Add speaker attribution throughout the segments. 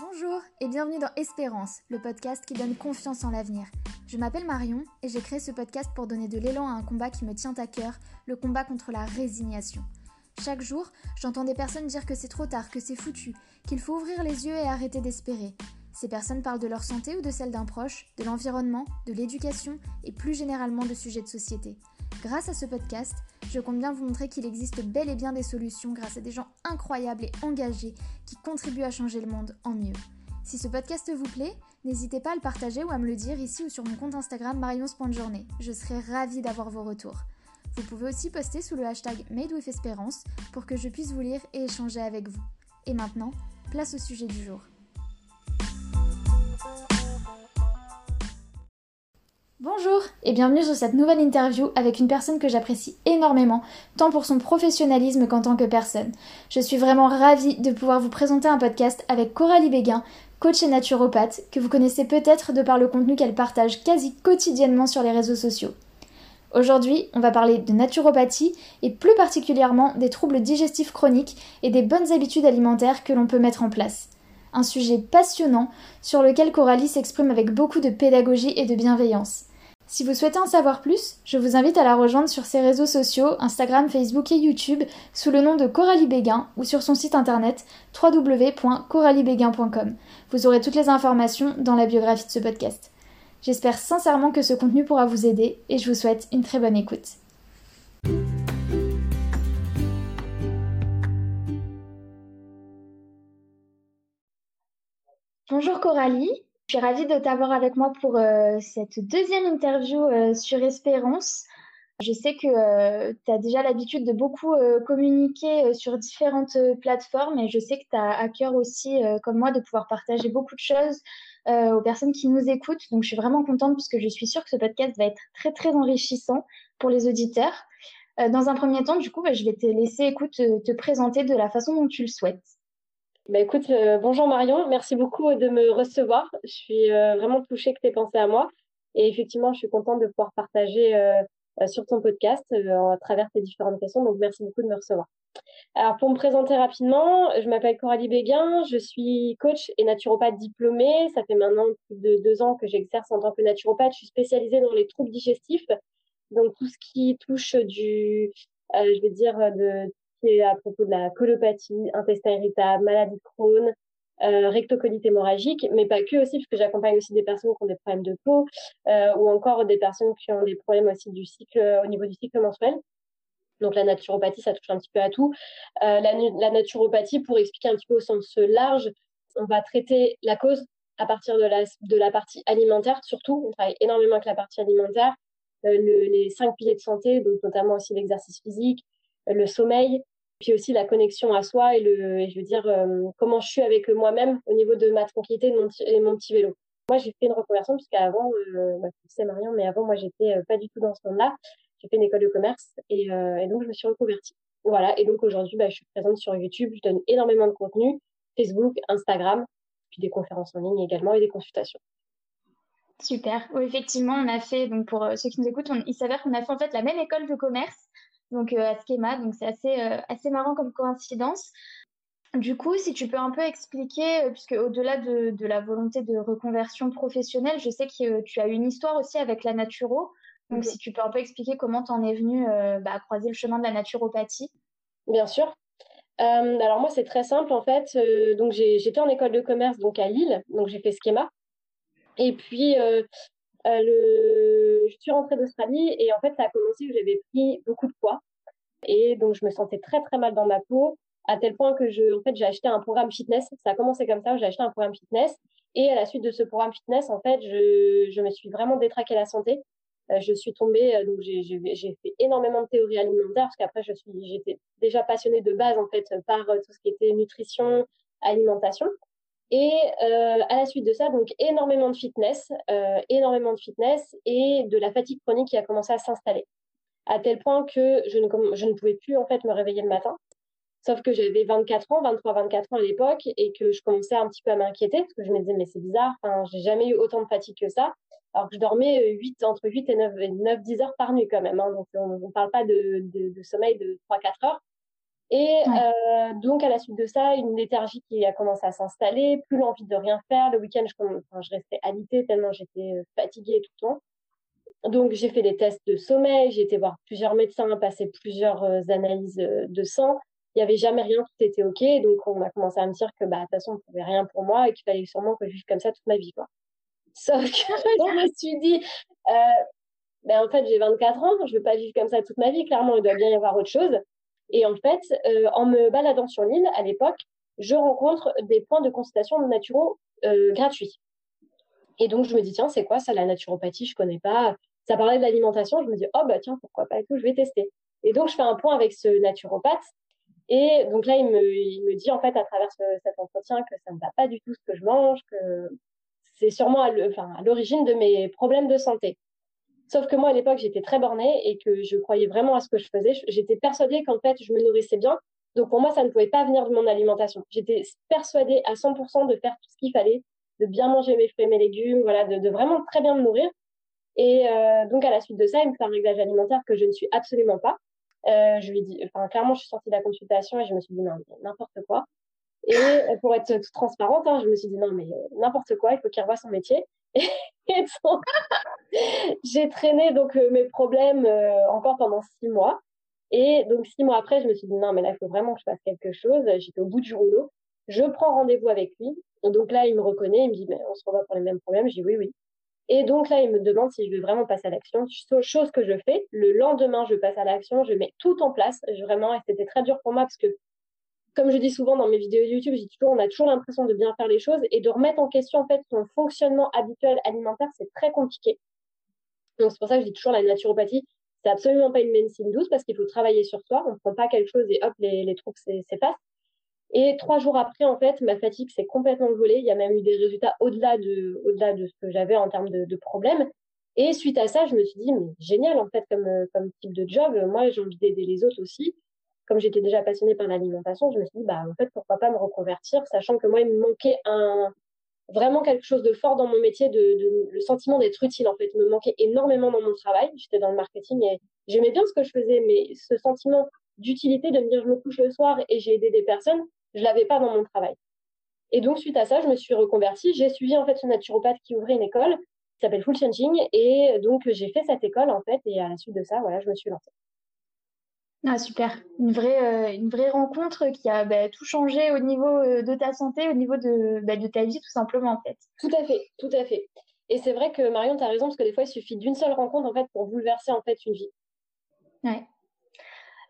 Speaker 1: Bonjour et bienvenue dans Espérance, le podcast qui donne confiance en l'avenir. Je m'appelle Marion et j'ai créé ce podcast pour donner de l'élan à un combat qui me tient à cœur, le combat contre la résignation. Chaque jour, j'entends des personnes dire que c'est trop tard, que c'est foutu, qu'il faut ouvrir les yeux et arrêter d'espérer. Ces personnes parlent de leur santé ou de celle d'un proche, de l'environnement, de l'éducation et plus généralement de sujets de société. Grâce à ce podcast, je compte bien vous montrer qu'il existe bel et bien des solutions grâce à des gens incroyables et engagés qui contribuent à changer le monde en mieux. Si ce podcast vous plaît, n'hésitez pas à le partager ou à me le dire ici ou sur mon compte Instagram marion.journée. Je serai ravie d'avoir vos retours. Vous pouvez aussi poster sous le hashtag MadeWithEsperance pour que je puisse vous lire et échanger avec vous. Et maintenant, place au sujet du jour. Bonjour et bienvenue sur cette nouvelle interview avec une personne que j'apprécie énormément, tant pour son professionnalisme qu'en tant que personne. Je suis vraiment ravie de pouvoir vous présenter un podcast avec Coralie Béguin, coach et naturopathe, que vous connaissez peut-être de par le contenu qu'elle partage quasi quotidiennement sur les réseaux sociaux. Aujourd'hui, on va parler de naturopathie et plus particulièrement des troubles digestifs chroniques et des bonnes habitudes alimentaires que l'on peut mettre en place. Un sujet passionnant sur lequel Coralie s'exprime avec beaucoup de pédagogie et de bienveillance. Si vous souhaitez en savoir plus, je vous invite à la rejoindre sur ses réseaux sociaux, Instagram, Facebook et YouTube, sous le nom de Coralie Béguin ou sur son site internet www.coraliebéguin.com. Vous aurez toutes les informations dans la biographie de ce podcast. J'espère sincèrement que ce contenu pourra vous aider et je vous souhaite une très bonne écoute. Bonjour Coralie, je suis ravie de t'avoir avec moi pour euh, cette deuxième interview euh, sur Espérance. Je sais que euh, tu as déjà l'habitude de beaucoup communiquer sur différentes plateformes et je sais que tu as à cœur aussi, comme moi, de pouvoir partager beaucoup de choses aux personnes qui nous écoutent. Donc je suis vraiment contente parce que je suis sûre que ce podcast va être très très enrichissant pour les auditeurs. dans un premier temps, du coup, bah, je vais te laisser écoute, te présenter de la façon dont tu le souhaites.
Speaker 2: Bah écoute, euh, bonjour Marion, merci beaucoup de me recevoir. Je suis euh, vraiment touchée que tu aies pensé à moi. Et effectivement, je suis contente de pouvoir partager euh, sur ton podcast à travers tes différentes questions. Donc, merci beaucoup de me recevoir. Alors, pour me présenter rapidement, je m'appelle Coralie Béguin, je suis coach et naturopathe diplômée. Ça fait maintenant plus de deux ans que j'exerce en tant que naturopathe. Je suis spécialisée dans les troubles digestifs, donc tout ce qui touche du, je vais dire, de à propos de la colopathie, intestin irritable, maladie de Crohn, euh, rectocolite hémorragique, mais pas que aussi, puisque j'accompagne aussi des personnes qui ont des problèmes de peau euh, ou encore des personnes qui ont des problèmes aussi du cycle au niveau du cycle menstruel. Donc la naturopathie, ça touche un petit peu à tout. Euh, la, naturopathie, pour expliquer un petit peu au sens large, on va traiter la cause à partir de la, de la partie alimentaire, surtout. On travaille énormément avec la partie alimentaire, le, les cinq piliers de santé, donc notamment aussi l'exercice physique, le sommeil, puis aussi la connexion à soi et le, je veux dire, euh, comment je suis avec moi-même au niveau de ma tranquillité et mon, petit vélo. Moi, j'ai fait une reconversion puisqu'avant, euh, bah, tu Marion, mais avant, moi, j'étais euh, pas du tout dans ce monde-là. J'ai fait une école de commerce et, et, donc je me suis reconvertie. Voilà, et donc aujourd'hui, bah, je suis présente sur YouTube, je donne énormément de contenu, Facebook, Instagram, puis des conférences en ligne également et des consultations.
Speaker 1: Super. Oui, effectivement, on a fait, donc pour ceux qui nous écoutent, il s'avère qu'on a fait en fait la même école de commerce donc euh, à Schema. Donc c'est assez, euh, assez marrant comme coïncidence. Du coup, si tu peux un peu expliquer, euh, puisque au-delà de, la volonté de reconversion professionnelle, je sais que tu as une histoire aussi avec la naturo. Donc, si tu peux un peu expliquer comment tu en es venu bah, à croiser le chemin de la naturopathie.
Speaker 2: Bien sûr. alors moi, c'est très simple en fait. donc j'étais en école de commerce donc à Lille, donc j'ai fait Schema. Et puis le... je suis rentrée d'Australie et en fait, ça a commencé où j'avais pris beaucoup de poids. Et donc, je me sentais très, très mal dans ma peau, à tel point que en fait, j'ai acheté un programme fitness. Ça a commencé comme ça, j'ai acheté un programme fitness. Et à la suite de ce programme fitness, en fait, je, je me suis vraiment détraqué la santé. Euh, je suis tombée, euh, donc j'ai fait énormément de théorie alimentaire, parce qu'après, j'étais déjà passionnée de base, en fait, par euh, tout ce qui était nutrition, alimentation. Et euh, à la suite de ça, donc énormément de fitness, euh, énormément de fitness et de la fatigue chronique qui a commencé à s'installer. À tel point que je ne, pouvais plus en fait me réveiller le matin. Sauf que j'avais 24 ans, 23, 24 ans à l'époque et que je commençais un petit peu à m'inquiéter parce que je me disais, mais c'est bizarre, enfin, j'ai jamais eu autant de fatigue que ça. Alors que je dormais 8, euh, entre 8 et 9, 9 10 heures par nuit quand même. Hein. donc on ne parle pas de sommeil de 3-4 heures. Et euh, donc, à la suite de ça, une léthargie qui a commencé à s'installer, plus l'envie de rien faire. Le week-end, je, enfin, je restais alitée tellement j'étais euh, fatiguée tout le temps. Donc, j'ai fait des tests de sommeil, j'ai été voir plusieurs médecins, passé plusieurs euh, analyses de sang. Il n'y avait jamais rien, tout était OK. Donc, on a commencé à me dire que, bah, de toute façon, on ne pouvait rien pour moi et qu'il fallait sûrement que je vive comme ça toute ma vie, quoi. Sauf que je me suis dit, euh, ben, en fait, j'ai 24 ans, je ne vais pas vivre comme ça toute ma vie. Clairement, il doit bien y avoir autre chose. Et en fait, euh, en me baladant sur l'île, à l'époque, je rencontre des points de consultation naturaux euh, gratuits. Et donc, je me dis, tiens, c'est quoi ça, la naturopathie? Je connais pas. Ça parlait de l'alimentation. Je me dis, oh, bah tiens, pourquoi pas et tout, je vais tester. Et donc, je fais un point avec ce naturopathe. Et donc là, il me, il me dit, en fait, à travers cet entretien, que ça ne va pas du tout ce que je mange, que c'est sûrement à l'origine de mes problèmes de santé. Sauf que moi, à l'époque, j'étais très bornée et que je croyais vraiment à ce que je faisais. J'étais persuadée qu'en fait, je me nourrissais bien. Donc pour moi, ça ne pouvait pas venir de mon alimentation. J'étais persuadée à 100% de faire tout ce qu'il fallait, de bien manger mes fruits et mes légumes, voilà, de, vraiment très bien me nourrir. Et euh, donc à la suite de ça, il me fait un réglage alimentaire que je ne suis absolument pas. Euh, je lui dis, enfin clairement, je suis sortie de la consultation et je me suis dit non, n'importe quoi. Et euh, pour être toute transparente, hein, je me suis dit non, mais n'importe quoi, il faut qu'il revoie son métier. Donc, j'ai traîné donc euh, mes problèmes euh, encore pendant six mois. Et donc, six mois après, je me suis dit non, mais là, il faut vraiment que je fasse quelque chose. J'étais au bout du rouleau. Je prends rendez-vous avec lui. Et donc là, il me reconnaît. Il me dit, mais on se revoit pour les mêmes problèmes. Je dis oui, oui. Et donc là, il me demande si je veux vraiment passer à l'action. Chose que je fais. Le lendemain, je passe à l'action. Je mets tout en place. Vraiment, et c'était très dur pour moi parce que comme je dis souvent dans mes vidéos YouTube, toujours, on a toujours l'impression de bien faire les choses et de remettre en question en fait son fonctionnement habituel alimentaire, c'est très compliqué. Donc c'est pour ça que je dis toujours la naturopathie, c'est absolument pas une médecine douce parce qu'il faut travailler sur soi. On ne prend pas quelque chose et hop, les, les troubles s'effacent. Et trois jours après, en fait, ma fatigue s'est complètement volée. Il y a même eu des résultats au-delà de, au-delà de ce que j'avais en termes de, problèmes. Et suite à ça, je me suis dit, mais génial, en fait, comme, comme type de job. Moi, j'ai envie d'aider les autres aussi comme j'étais déjà passionnée par l'alimentation, je me suis dit, bah, en fait, pourquoi pas me reconvertir, sachant que moi, il me manquait un, vraiment quelque chose de fort dans mon métier, le sentiment d'être utile, en fait. Il me manquait énormément dans mon travail. J'étais dans le marketing et j'aimais bien ce que je faisais, mais ce sentiment d'utilité, de me dire, je me couche le soir et j'ai aidé des personnes, je l'avais pas dans mon travail. Et donc, suite à ça, je me suis reconvertie. J'ai suivi, en fait, ce naturopathe qui ouvrait une école qui s'appelle Full Changing. Et donc, j'ai fait cette école, en fait. Et à la suite de ça, voilà, je me suis lancée.
Speaker 1: Ah, super. Une vraie, euh, une vraie rencontre qui a bah, tout changé au niveau euh, de ta santé, au niveau de, bah, de ta vie, tout simplement, en fait.
Speaker 2: Tout à fait, tout à fait. Et c'est vrai que Marion, tu as raison, parce que des fois, il suffit d'une seule rencontre, en fait, pour bouleverser, en fait, une vie.
Speaker 1: Ouais.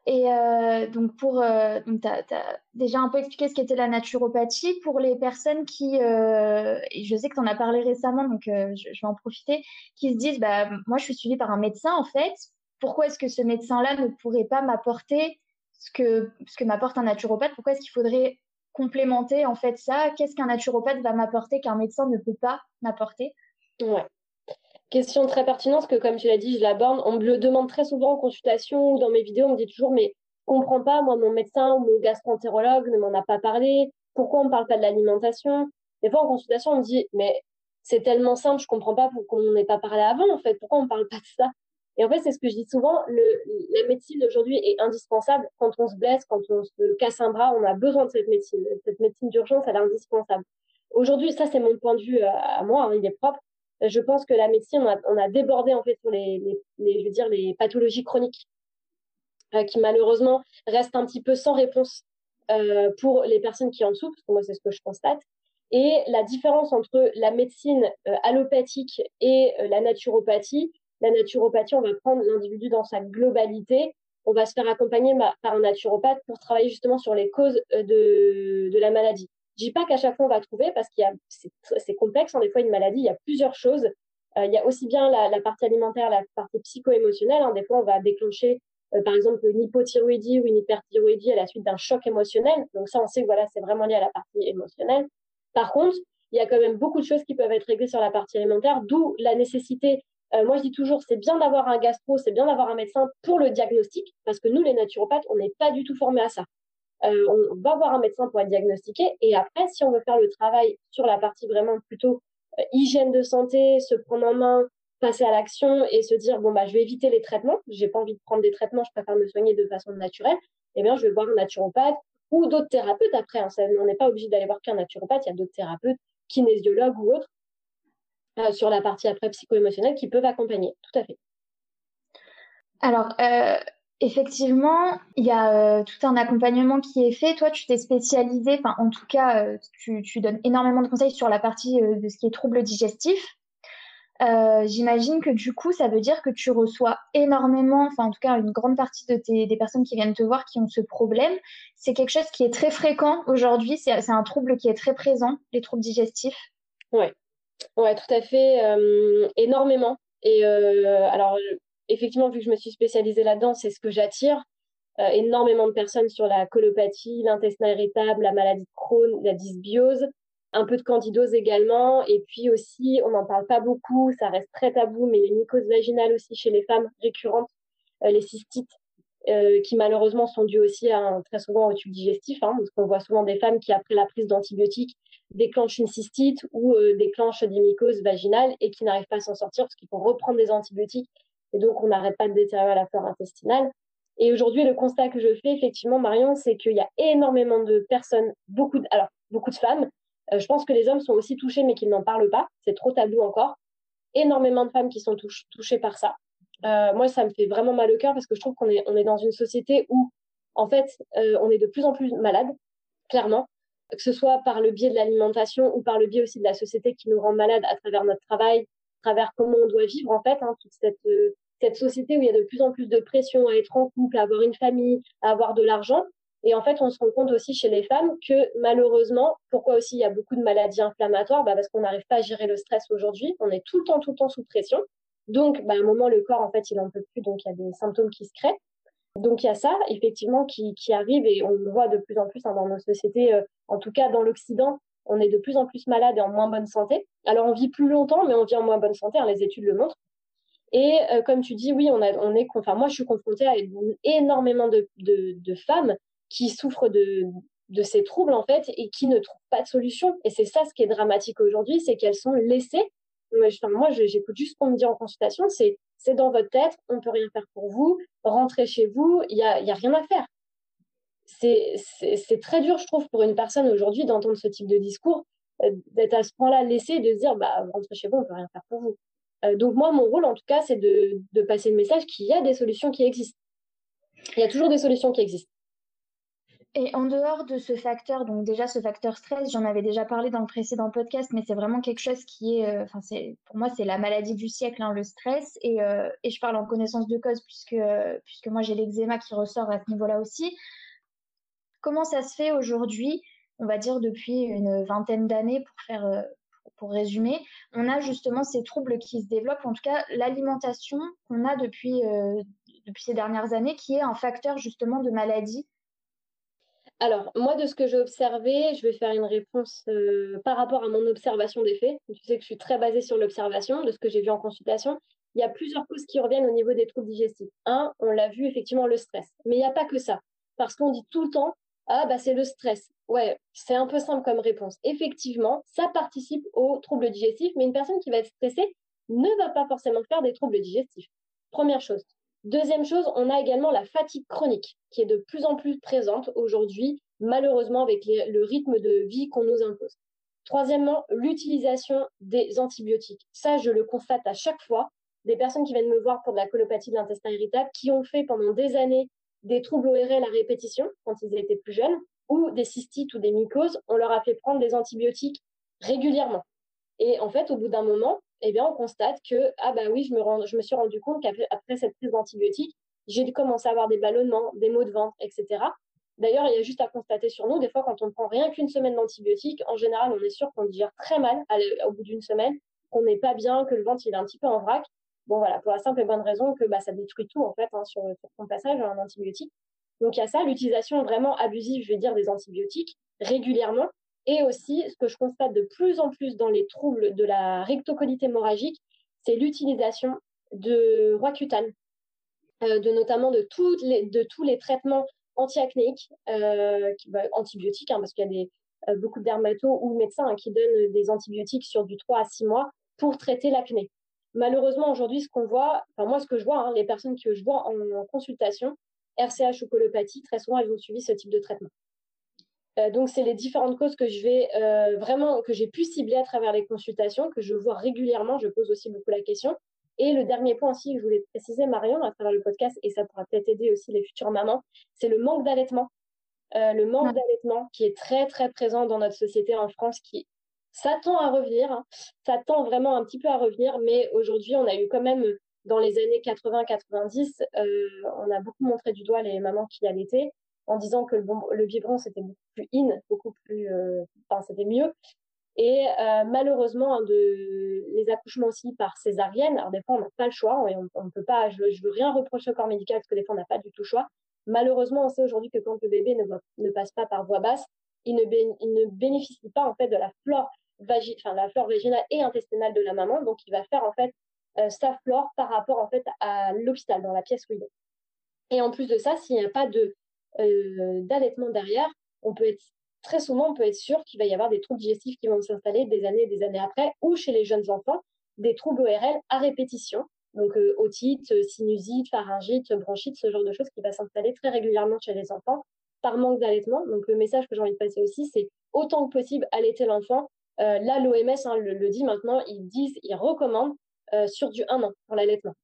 Speaker 1: Et euh, donc, pour, donc tu as, déjà un peu expliqué ce qu'était la naturopathie. Pour les personnes qui, et je sais que tu en as parlé récemment, donc je, je, vais en profiter, qui se disent, bah, moi, je suis suivie par un médecin, en fait, pourquoi est-ce que ce médecin-là ne pourrait pas m'apporter ce que, m'apporte un naturopathe? Pourquoi est-ce qu'il faudrait complémenter en fait ça? Qu'est-ce qu'un naturopathe va m'apporter qu'un médecin ne peut pas m'apporter?
Speaker 2: Ouais. Question très pertinente, que comme tu l'as dit, je l'aborde. On me le demande très souvent en consultation ou dans mes vidéos. On me dit toujours, mais comprends pas, moi, mon médecin ou mon gastroentérologue ne m'en a pas parlé. Pourquoi on ne parle pas de l'alimentation? Des fois, en consultation, on me dit, mais c'est tellement simple, je comprends pas pourquoi on n'ait pas parlé avant, en fait. Pourquoi on ne parle pas de ça? Et en fait, c'est ce que je dis souvent, la médecine aujourd'hui est indispensable. Quand on se blesse, quand on se casse un bras, on a besoin de cette médecine. Cette médecine d'urgence, elle est indispensable. Aujourd'hui, ça c'est mon point de vue à, moi, hein, il est propre. Je pense que la médecine, on a, débordé en fait sur les, je veux dire, les pathologies chroniques euh, qui malheureusement restent un petit peu sans réponse euh, pour les personnes qui en souffrent. Parce que moi, c'est ce que je constate. Et la différence entre la médecine euh, allopathique et euh, la naturopathie, la naturopathie, on va prendre l'individu dans sa globalité. On va se faire accompagner par un naturopathe pour travailler justement sur les causes euh, de, la maladie. Je dis pas qu'à chaque fois on va trouver parce qu'il y a c'est complexe. Hein, des fois une maladie, il y a plusieurs choses. Euh, il y a aussi bien la, la partie alimentaire, la partie psycho-émotionnelle. Hein. Des fois on va déclencher euh, par exemple une hypothyroïdie ou une hyperthyroïdie à la suite d'un choc émotionnel. Donc ça on sait que voilà c'est vraiment lié à la partie émotionnelle. Par contre, il y a quand même beaucoup de choses qui peuvent être réglées sur la partie alimentaire, d'où la nécessité euh, moi, je dis toujours, c'est bien d'avoir un gastro, c'est bien d'avoir un médecin pour le diagnostic, parce que nous, les naturopathes, on n'est pas du tout formés à ça. Euh, on va voir un médecin pour être diagnostiqué, et après, si on veut faire le travail sur la partie vraiment plutôt euh, hygiène de santé, se prendre en main, passer à l'action et se dire bon bah je vais éviter les traitements, j'ai pas envie de prendre des traitements, je préfère me soigner de façon naturelle. eh bien, je vais voir un naturopathe ou d'autres thérapeutes après. On n'est pas obligé d'aller voir qu'un naturopathe, il y a d'autres thérapeutes, kinésiologues ou autres, euh, sur la partie après psycho-émotionnelle qui peuvent accompagner. Tout à fait.
Speaker 1: Alors, euh, effectivement, il y a euh, tout un accompagnement qui est fait. Toi, tu t'es spécialisé, enfin, en tout cas, tu, tu, donnes énormément de conseils sur la partie de ce qui est troubles digestifs. Euh, j'imagine que du coup, ça veut dire que tu reçois énormément, enfin en tout cas une grande partie de tes, des personnes qui viennent te voir qui ont ce problème. C'est quelque chose qui est très fréquent aujourd'hui, c'est un trouble qui est très présent, les troubles digestifs.
Speaker 2: Oui, ouais, tout à fait, euh, énormément. Et euh, alors, effectivement, vu que je me suis spécialisée là-dedans, c'est ce que j'attire. énormément de personnes sur la colopathie, l'intestin irritable, la maladie de Crohn, la dysbiose un peu de candidose également. Et puis aussi, on n'en parle pas beaucoup, ça reste très tabou, mais les mycoses vaginales aussi chez les femmes récurrentes, euh, les cystites, euh, qui malheureusement sont dues aussi à, très souvent au tube digestif, hein, parce qu'on voit souvent des femmes qui, après la prise d'antibiotiques, déclenchent une cystite ou euh, déclenchent des mycoses vaginales et qui n'arrivent pas à s'en sortir parce qu'il faut reprendre des antibiotiques et donc on n'arrête pas de détériorer la flore intestinale. Et aujourd'hui, le constat que je fais, effectivement, Marion, c'est qu'il y a énormément de personnes, beaucoup de, alors, beaucoup de femmes, euh, je pense que les hommes sont aussi touchés, mais qu'ils n'en parlent pas. C'est trop tabou encore. Énormément de femmes qui sont touchées par ça. Euh, moi, ça me fait vraiment mal au cœur parce que je trouve qu'on est, on est dans une société où, en fait, euh, on est de plus en plus malade, clairement, que ce soit par le biais de l'alimentation ou par le biais aussi de la société qui nous rend malades à travers notre travail, à travers comment on doit vivre, en fait, hein, toute cette, cette société où il y a de plus en plus de pression à être en couple, à avoir une famille, à avoir de l'argent. Et en fait, on se rend compte aussi chez les femmes que malheureusement, pourquoi aussi il y a beaucoup de maladies inflammatoires? Bah Parce qu'on n'arrive pas à gérer le stress aujourd'hui. On est tout le temps, tout le temps sous pression. Donc, bah, à un moment, le corps, en fait, il en peut plus. Donc, il y a des symptômes qui se créent. Donc, il y a ça, effectivement, qui, arrive et on le voit de plus en plus hein, dans nos sociétés. Euh, en tout cas, dans l'Occident, on est de plus en plus malade et en moins bonne santé. Alors, on vit plus longtemps, mais on vit en moins bonne santé. Hein, les études le montrent. Et euh, comme tu dis, oui, on, a, est, enfin, moi, je suis confrontée à énormément de, femmes qui souffrent de ces troubles en fait et qui ne trouvent pas de solution. Et c'est ça ce qui est dramatique aujourd'hui, c'est qu'elles sont laissées. Moi, j'écoute juste ce qu'on me dit en consultation, c'est c'est dans votre tête, on peut rien faire pour vous, rentrez chez vous, il y a, rien à faire. C'est très dur, je trouve, pour une personne aujourd'hui d'entendre ce type de discours, euh, d'être à ce point-là laissé, de se dire, bah, rentrez chez vous, on peut rien faire pour vous. Euh, donc moi, mon rôle, en tout cas, c'est de passer le message qu'il y a des solutions qui existent. Il y a toujours des solutions qui existent.
Speaker 1: Et en dehors de ce facteur, donc déjà ce facteur stress, j'en avais déjà parlé dans le précédent podcast, mais c'est vraiment quelque chose qui est, euh, enfin c'est pour moi c'est la maladie du siècle, hein, le stress, et, euh, et, je parle en connaissance de cause puisque puisque moi j'ai l'eczéma qui ressort à ce niveau-là aussi. Comment ça se fait aujourd'hui, on va dire depuis une vingtaine d'années pour faire euh, pour résumer, on a justement ces troubles qui se développent, en tout cas l'alimentation qu'on a depuis depuis ces dernières années, qui est un facteur justement de maladie
Speaker 2: alors, moi, de ce que j'ai observé, je vais faire une réponse euh, par rapport à mon observation des faits. Tu sais que je suis très basée sur l'observation de ce que j'ai vu en consultation. Il y a plusieurs causes qui reviennent au niveau des troubles digestifs. Un, on l'a vu, effectivement, le stress. Mais il n'y a pas que ça. Parce qu'on dit tout le temps, ah, bah, c'est le stress. Ouais, c'est un peu simple comme réponse. Effectivement, ça participe aux troubles digestifs, mais une personne qui va être stressée ne va pas forcément faire des troubles digestifs. Première chose. Deuxième chose, on a également la fatigue chronique qui est de plus en plus présente aujourd'hui, malheureusement avec le rythme de vie qu'on nous impose. Troisièmement, l'utilisation des antibiotiques. Ça, je le constate à chaque fois. Des personnes qui viennent me voir pour de la colopathie de l'intestin irritable, qui ont fait pendant des années des troubles ORL à répétition quand ils étaient plus jeunes, ou des cystites ou des mycoses, on leur a fait prendre des antibiotiques régulièrement. Et en fait, au bout d'un moment, eh bien, on constate que, ah bah oui, je me, suis rendu compte qu'après cette prise d'antibiotiques, j'ai commencé à avoir des ballonnements, des maux de ventre, etc. D'ailleurs, il y a juste à constater sur nous, des fois, quand on ne prend rien qu'une semaine d'antibiotiques, en général, on est sûr qu'on digère très mal au bout d'une semaine, qu'on n'est pas bien, que le ventre il est un petit peu en vrac. Bon, voilà, pour la simple et bonne raison que bah, ça détruit tout, en fait, hein, sur, sur son passage un antibiotique. Donc, il y a ça, l'utilisation vraiment abusive, je vais dire, des antibiotiques régulièrement, et aussi, ce que je constate de plus en plus dans les troubles de la rectocolite hémorragique, c'est l'utilisation de Roaccutane, euh, de notamment de, tous les traitements antiacnéiques, euh, bah, antibiotiques, hein, parce qu'il y a euh, beaucoup de dermatos ou médecins hein, qui donnent des antibiotiques sur du 3 à 6 mois pour traiter l'acné. Malheureusement, aujourd'hui, ce qu'on voit, enfin moi, ce que je vois, hein, les personnes que je vois en, consultation, RCH ou colopathie, très souvent, elles ont suivi ce type de traitement. Euh, donc, c'est les différentes causes que je vais euh, vraiment, que j'ai pu cibler à travers les consultations, que je vois régulièrement. Je pose aussi beaucoup la question. Et le dernier point aussi que je voulais préciser, Marion, à travers le podcast, et ça pourra peut-être aider aussi les futures mamans, c'est le manque d'allaitement. Euh, le manque d'allaitement qui est très, très présent dans notre société en France, qui s'attend à revenir. Hein. Ça tend vraiment un petit peu à revenir, mais aujourd'hui, on a eu quand même, dans les années 80-90, on a beaucoup montré du doigt les mamans qui allaitaient en disant que le, le biberon c'était beaucoup plus in, beaucoup plus, euh, enfin c'était mieux. Et euh, malheureusement, de, les accouchements aussi par césarienne, alors des fois on n'a pas le choix, et on, ne peut pas, je, je veux rien reprocher au corps médical parce que des fois on n'a pas du tout le choix. Malheureusement, on sait aujourd'hui que quand le bébé ne, ne passe pas par voie basse, il ne, il ne bénéficie pas en fait de la flore, vagi, enfin, la flore vaginale et intestinale de la maman, donc il va faire en fait euh, sa flore par rapport en fait à l'hôpital, dans la pièce où il est. Et en plus de ça, s'il n'y a pas de euh, d'allaitement derrière, on peut être très souvent, on peut être sûr qu'il va y avoir des troubles digestifs qui vont s'installer des années et des années après, ou chez les jeunes enfants, des troubles ORL à répétition, donc euh, otite, sinusite, pharyngite, bronchite, ce genre de choses qui va s'installer très régulièrement chez les enfants par manque d'allaitement. Donc le message que j'ai envie de passer aussi, c'est autant que possible allaiter l'enfant. Euh, là, l'OMS hein, le, dit maintenant, ils disent, ils recommandent sur du 1 an pour l'allaitement.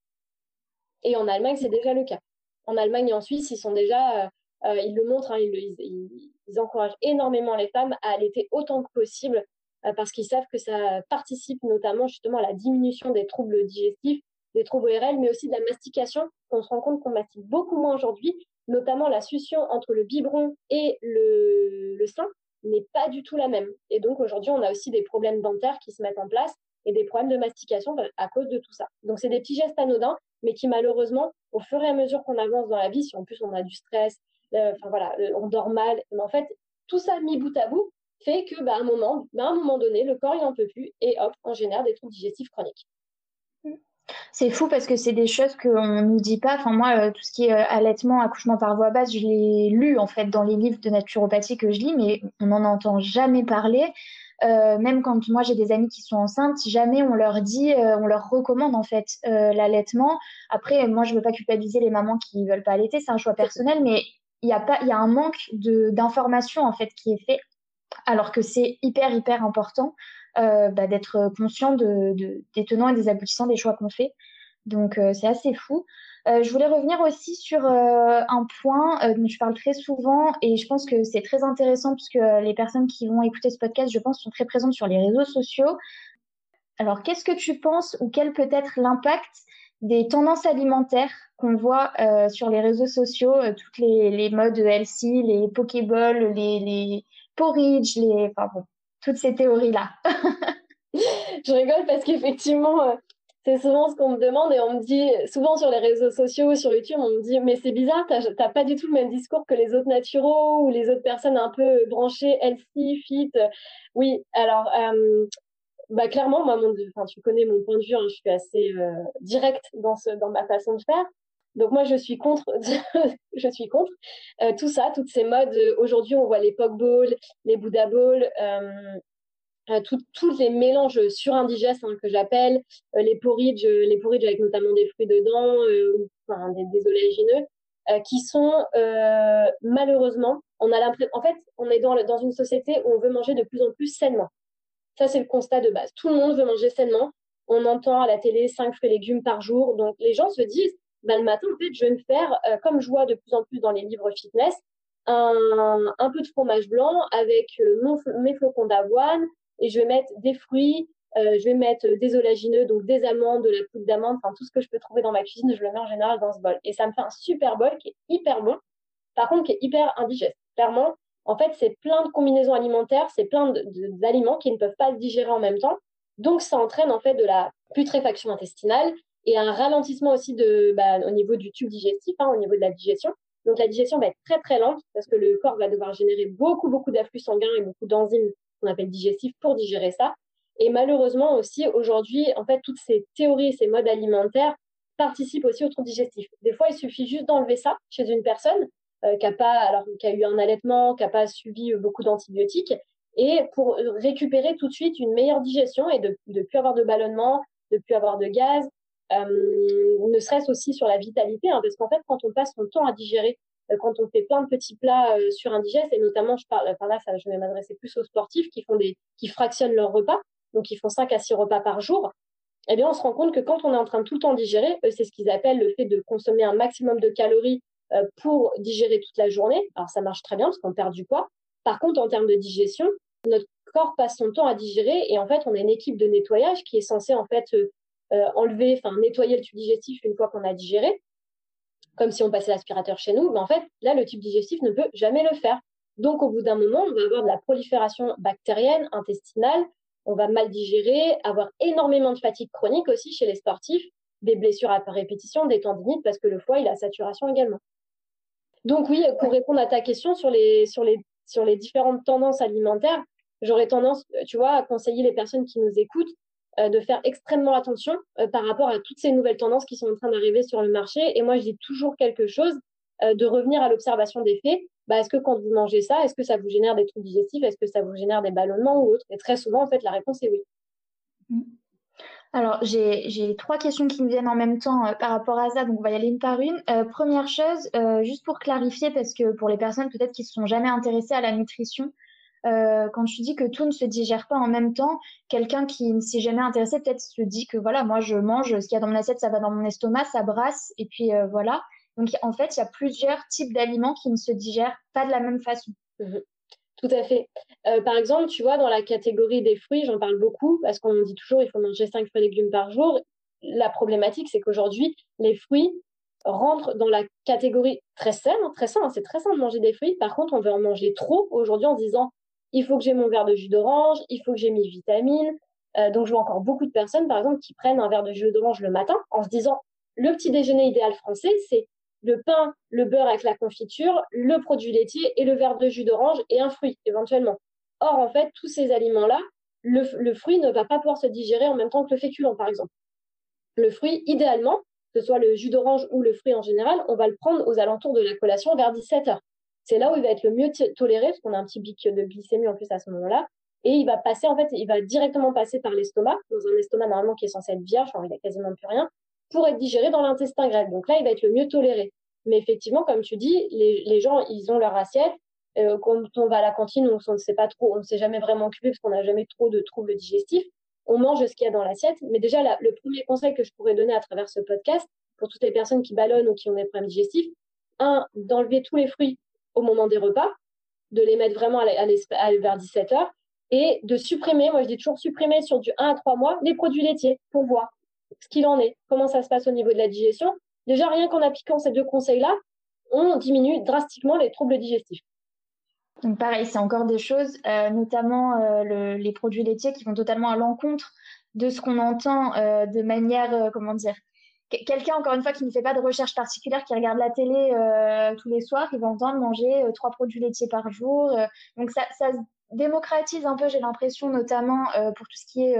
Speaker 2: Et en Allemagne, c'est déjà le cas. En Allemagne et en Suisse, ils sont déjà euh, ils le montrent, hein, ils, encouragent énormément les femmes à allaiter autant que possible euh, parce qu'ils savent que ça participe notamment justement à la diminution des troubles digestifs, des troubles ORL, mais aussi de la mastication. On se rend compte qu'on mastique beaucoup moins aujourd'hui, notamment la succion entre le biberon et le, le sein n'est pas du tout la même. Et donc aujourd'hui, on a aussi des problèmes dentaires qui se mettent en place et des problèmes de mastication à cause de tout ça. Donc c'est des petits gestes anodins, mais qui malheureusement, au fur et à mesure qu'on avance dans la vie, si en plus on a du stress, enfin voilà, euh, on dort mal. Mais en fait, tout ça mis bout à bout fait que, bah, à un moment, bah, un moment donné, le corps il n'en peut plus et hop, on génère des troubles digestifs chroniques.
Speaker 1: C'est fou parce que c'est des choses qu'on ne nous dit pas. Enfin, moi, euh, tout ce qui est allaitement, accouchement par voie basse, je l'ai lu en fait dans les livres de naturopathie que je lis, mais on n'en entend jamais parler. même quand moi j'ai des amis qui sont enceintes, jamais on leur dit, on leur recommande en fait l'allaitement. Après, moi je veux pas culpabiliser les mamans qui veulent pas allaiter, c'est un choix personnel, mais il y a pas, il y a un manque d'information en fait qui est fait, alors que c'est hyper hyper important euh, bah, d'être conscient de, des tenants et des aboutissants des choix qu'on fait. Donc euh, c'est assez fou. Euh, je voulais revenir aussi sur un point dont je parle très souvent et je pense que c'est très intéressant puisque les personnes qui vont écouter ce podcast, je pense, sont très présentes sur les réseaux sociaux. Alors, qu'est-ce que tu penses ou quel peut être l'impact des tendances alimentaires qu'on voit euh, sur les réseaux sociaux, euh, toutes les, les, modes healthy, les Pokéball, les, les porridge, les, enfin bon, toutes ces théories-là.
Speaker 2: je rigole parce qu'effectivement, euh, c'est souvent ce qu'on me demande et on me dit, souvent sur les réseaux sociaux, sur YouTube, on me dit, mais c'est bizarre, t'as pas du tout le même discours que les autres naturaux ou les autres personnes un peu branchées, healthy, fit. Oui, alors, bah, clairement, moi, enfin, tu connais mon point de vue, hein, je suis assez euh, directe dans, ce, dans ma façon de faire. Donc moi, je suis contre, je suis contre euh, tout ça, toutes ces modes. Aujourd'hui, on voit les Pokeball, les Buddha Ball, euh, tous les mélanges surindigestes hein, que j'appelle, les porridge, les porridge avec notamment des fruits dedans, enfin, des, des oléagineux, qui sont malheureusement, on a l'impression, en fait, on est dans, dans une société où on veut manger de plus en plus sainement. Ça, c'est le constat de base. Tout le monde veut manger sainement. On entend à la télé 5 fruits et légumes par jour. Donc, les gens se disent, bah, le matin, en fait, je vais me faire, euh, comme je vois de plus en plus dans les livres fitness, un, un peu de fromage blanc avec euh, mon, mes flocons d'avoine et je vais mettre des fruits, euh, je vais mettre des oléagineux, donc des amandes, de la poudre d'amande, enfin tout ce que je peux trouver dans ma cuisine, je le mets en général dans ce bol. Et ça me fait un super bol qui est hyper bon, par contre qui est hyper indigeste. Clairement, en fait, c'est plein de combinaisons alimentaires, c'est plein d'aliments qui ne peuvent pas se digérer en même temps. Donc, ça entraîne en fait de la putréfaction intestinale et un ralentissement aussi bah, au niveau du tube digestif, hein, au niveau de la digestion. Donc, la digestion va être très très lente parce que le corps va devoir générer beaucoup beaucoup d'afflux sanguin et beaucoup d'enzymes qu'on appelle digestifs pour digérer ça. Et malheureusement aussi, aujourd'hui, en fait, toutes ces théories, ces modes alimentaires participent aussi au trouble digestif. Des fois, il suffit juste d'enlever ça chez une personne qui a pas, alors eu un allaitement, qui a pas suivi euh, beaucoup d'antibiotiques, et pour récupérer tout de suite une meilleure digestion et de ne plus avoir de ballonnement, de plus avoir de gaz, ne serait-ce aussi sur la vitalité, hein, parce qu'en fait, quand on passe son temps à digérer, quand on fait plein de petits plats sur indigeste, et notamment, je parle, par là, je vais m'adresser plus aux sportifs qui font des, qui fractionnent leurs repas, donc ils font 5 à 6 repas par jour, eh bien, on se rend compte que quand on est en train de tout le temps digérer, c'est ce qu'ils appellent le fait de consommer un maximum de calories pour digérer toute la journée. Alors, ça marche très bien parce qu'on perd du poids. Par contre, en termes de digestion, notre corps passe son temps à digérer et en fait, on a une équipe de nettoyage qui est censée en fait euh, enlever, enfin nettoyer le tube digestif une fois qu'on a digéré, comme si on passait l'aspirateur chez nous. Mais en fait, là, le tube digestif ne peut jamais le faire. Donc, au bout d'un moment, on va avoir de la prolifération bactérienne, intestinale, on va mal digérer, avoir énormément de fatigue chronique aussi chez les sportifs, des blessures à répétition, des tendinites, parce que le foie, il a saturation également. Donc oui, pour répondre à ta question sur les, sur les, sur les différentes tendances alimentaires, j'aurais tendance, tu vois, à conseiller les personnes qui nous écoutent euh, de faire extrêmement attention euh, par rapport à toutes ces nouvelles tendances qui sont en train d'arriver sur le marché. Et moi, je dis toujours quelque chose, euh, de revenir à l'observation des faits. Bah, est-ce que quand vous mangez ça, est-ce que ça vous génère des troubles digestifs? Est-ce que ça vous génère des ballonnements ou autre Et très souvent, en fait, la réponse est oui.
Speaker 1: Mmh. Alors, j'ai trois questions qui me viennent en même temps par rapport à ça, donc on va y aller une par une. première chose, juste pour clarifier, parce que pour les personnes peut-être qui ne se sont jamais intéressées à la nutrition, euh, quand tu dis que tout ne se digère pas en même temps, quelqu'un qui ne s'est jamais intéressé peut-être se dit que voilà, moi je mange ce qu'il y a dans mon assiette, ça va dans mon estomac, ça brasse et puis euh, voilà. Donc en fait, il y a plusieurs types d'aliments qui ne se digèrent pas de la même façon.
Speaker 2: Tout à fait. Euh, par exemple, tu vois, dans la catégorie des fruits, j'en parle beaucoup parce qu'on dit toujours il faut manger 5 fruits et légumes par jour. La problématique, c'est qu'aujourd'hui, les fruits rentrent dans la catégorie très saine, très sain, hein, c'est très sain de manger des fruits. Par contre, on veut en manger trop aujourd'hui en disant il faut que j'ai mon verre de jus d'orange, il faut que j'ai mes vitamines. Euh, donc, je vois encore beaucoup de personnes, par exemple, qui prennent un verre de jus d'orange le matin en se disant le petit déjeuner idéal français, c'est le pain, le beurre avec la confiture, le produit laitier et le verre de jus d'orange et un fruit éventuellement. Or, en fait, tous ces aliments-là, le, fruit ne va pas pouvoir se digérer en même temps que le féculent, par exemple. Le fruit, idéalement, que ce soit le jus d'orange ou le fruit en général, on va le prendre aux alentours de la collation vers 17 heures c'est là où il va être le mieux toléré, parce qu'on a un petit pic de glycémie en plus à ce moment-là. Et il va passer, en fait, il va directement passer par l'estomac, dans un estomac normalement qui est censé être vierge, il n'y a quasiment plus rien, pour être digéré dans l'intestin grêle. Donc là, il va être le mieux toléré. Mais effectivement, comme tu dis, les, gens, ils ont leur assiette. Euh, quand on va à la cantine, on ne sait pas trop, on ne s'est jamais vraiment occupé parce qu'on n'a jamais trop de troubles digestifs. On mange ce qu'il y a dans l'assiette. Mais déjà, le premier conseil que je pourrais donner à travers ce podcast, pour toutes les personnes qui ballonnent ou qui ont des problèmes digestifs, un, d'enlever tous les fruits au moment des repas, de les mettre vraiment vers 17 heures et de supprimer, moi je dis toujours supprimer sur du 1 à 3 mois les produits laitiers pour voir ce qu'il en est, comment ça se passe au niveau de la digestion. Déjà, rien qu'en appliquant ces deux conseils-là, on diminue drastiquement les troubles digestifs.
Speaker 1: Donc pareil, c'est encore des choses, euh, notamment euh, les produits laitiers qui vont totalement à l'encontre de ce qu'on entend euh, de manière, comment dire, quelqu'un, encore une fois, qui ne fait pas de recherche particulière, qui regarde la télé tous les soirs, il va entendre manger trois produits laitiers par jour. Donc ça, ça, démocratise un peu, j'ai l'impression, notamment pour tout ce qui est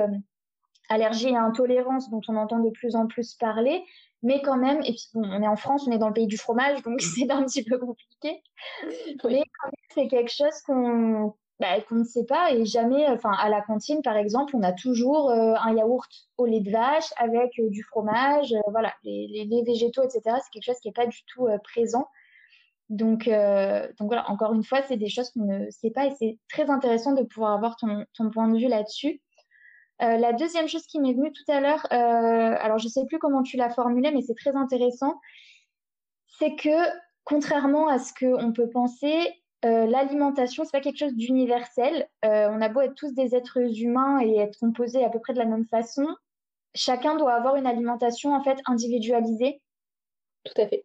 Speaker 1: allergie et intolérance, dont on entend de plus en plus parler. Mais quand même, et puis bon, on est en France, on est dans le pays du fromage, donc c'est un petit peu compliqué. Mais quand même, c'est quelque chose qu'on bah, qu'on ne sait pas et jamais, enfin à la cantine par exemple, on a toujours euh, un yaourt au lait de vache avec euh, du fromage, euh, voilà, les, les, végétaux, etc. C'est quelque chose qui n'est pas du tout présent. Donc, donc voilà, encore une fois, c'est des choses qu'on ne sait pas et c'est très intéressant de pouvoir avoir ton, ton point de vue là-dessus. La deuxième chose qui m'est venue tout à l'heure, alors je ne sais plus comment tu l'as formulé, mais c'est très intéressant, c'est que contrairement à ce qu'on peut penser, euh, l'alimentation, c'est pas quelque chose d'universel. Euh, on a beau être tous des êtres humains et être composés à peu près de la même façon, chacun doit avoir une alimentation en fait individualisée.
Speaker 2: Tout à fait.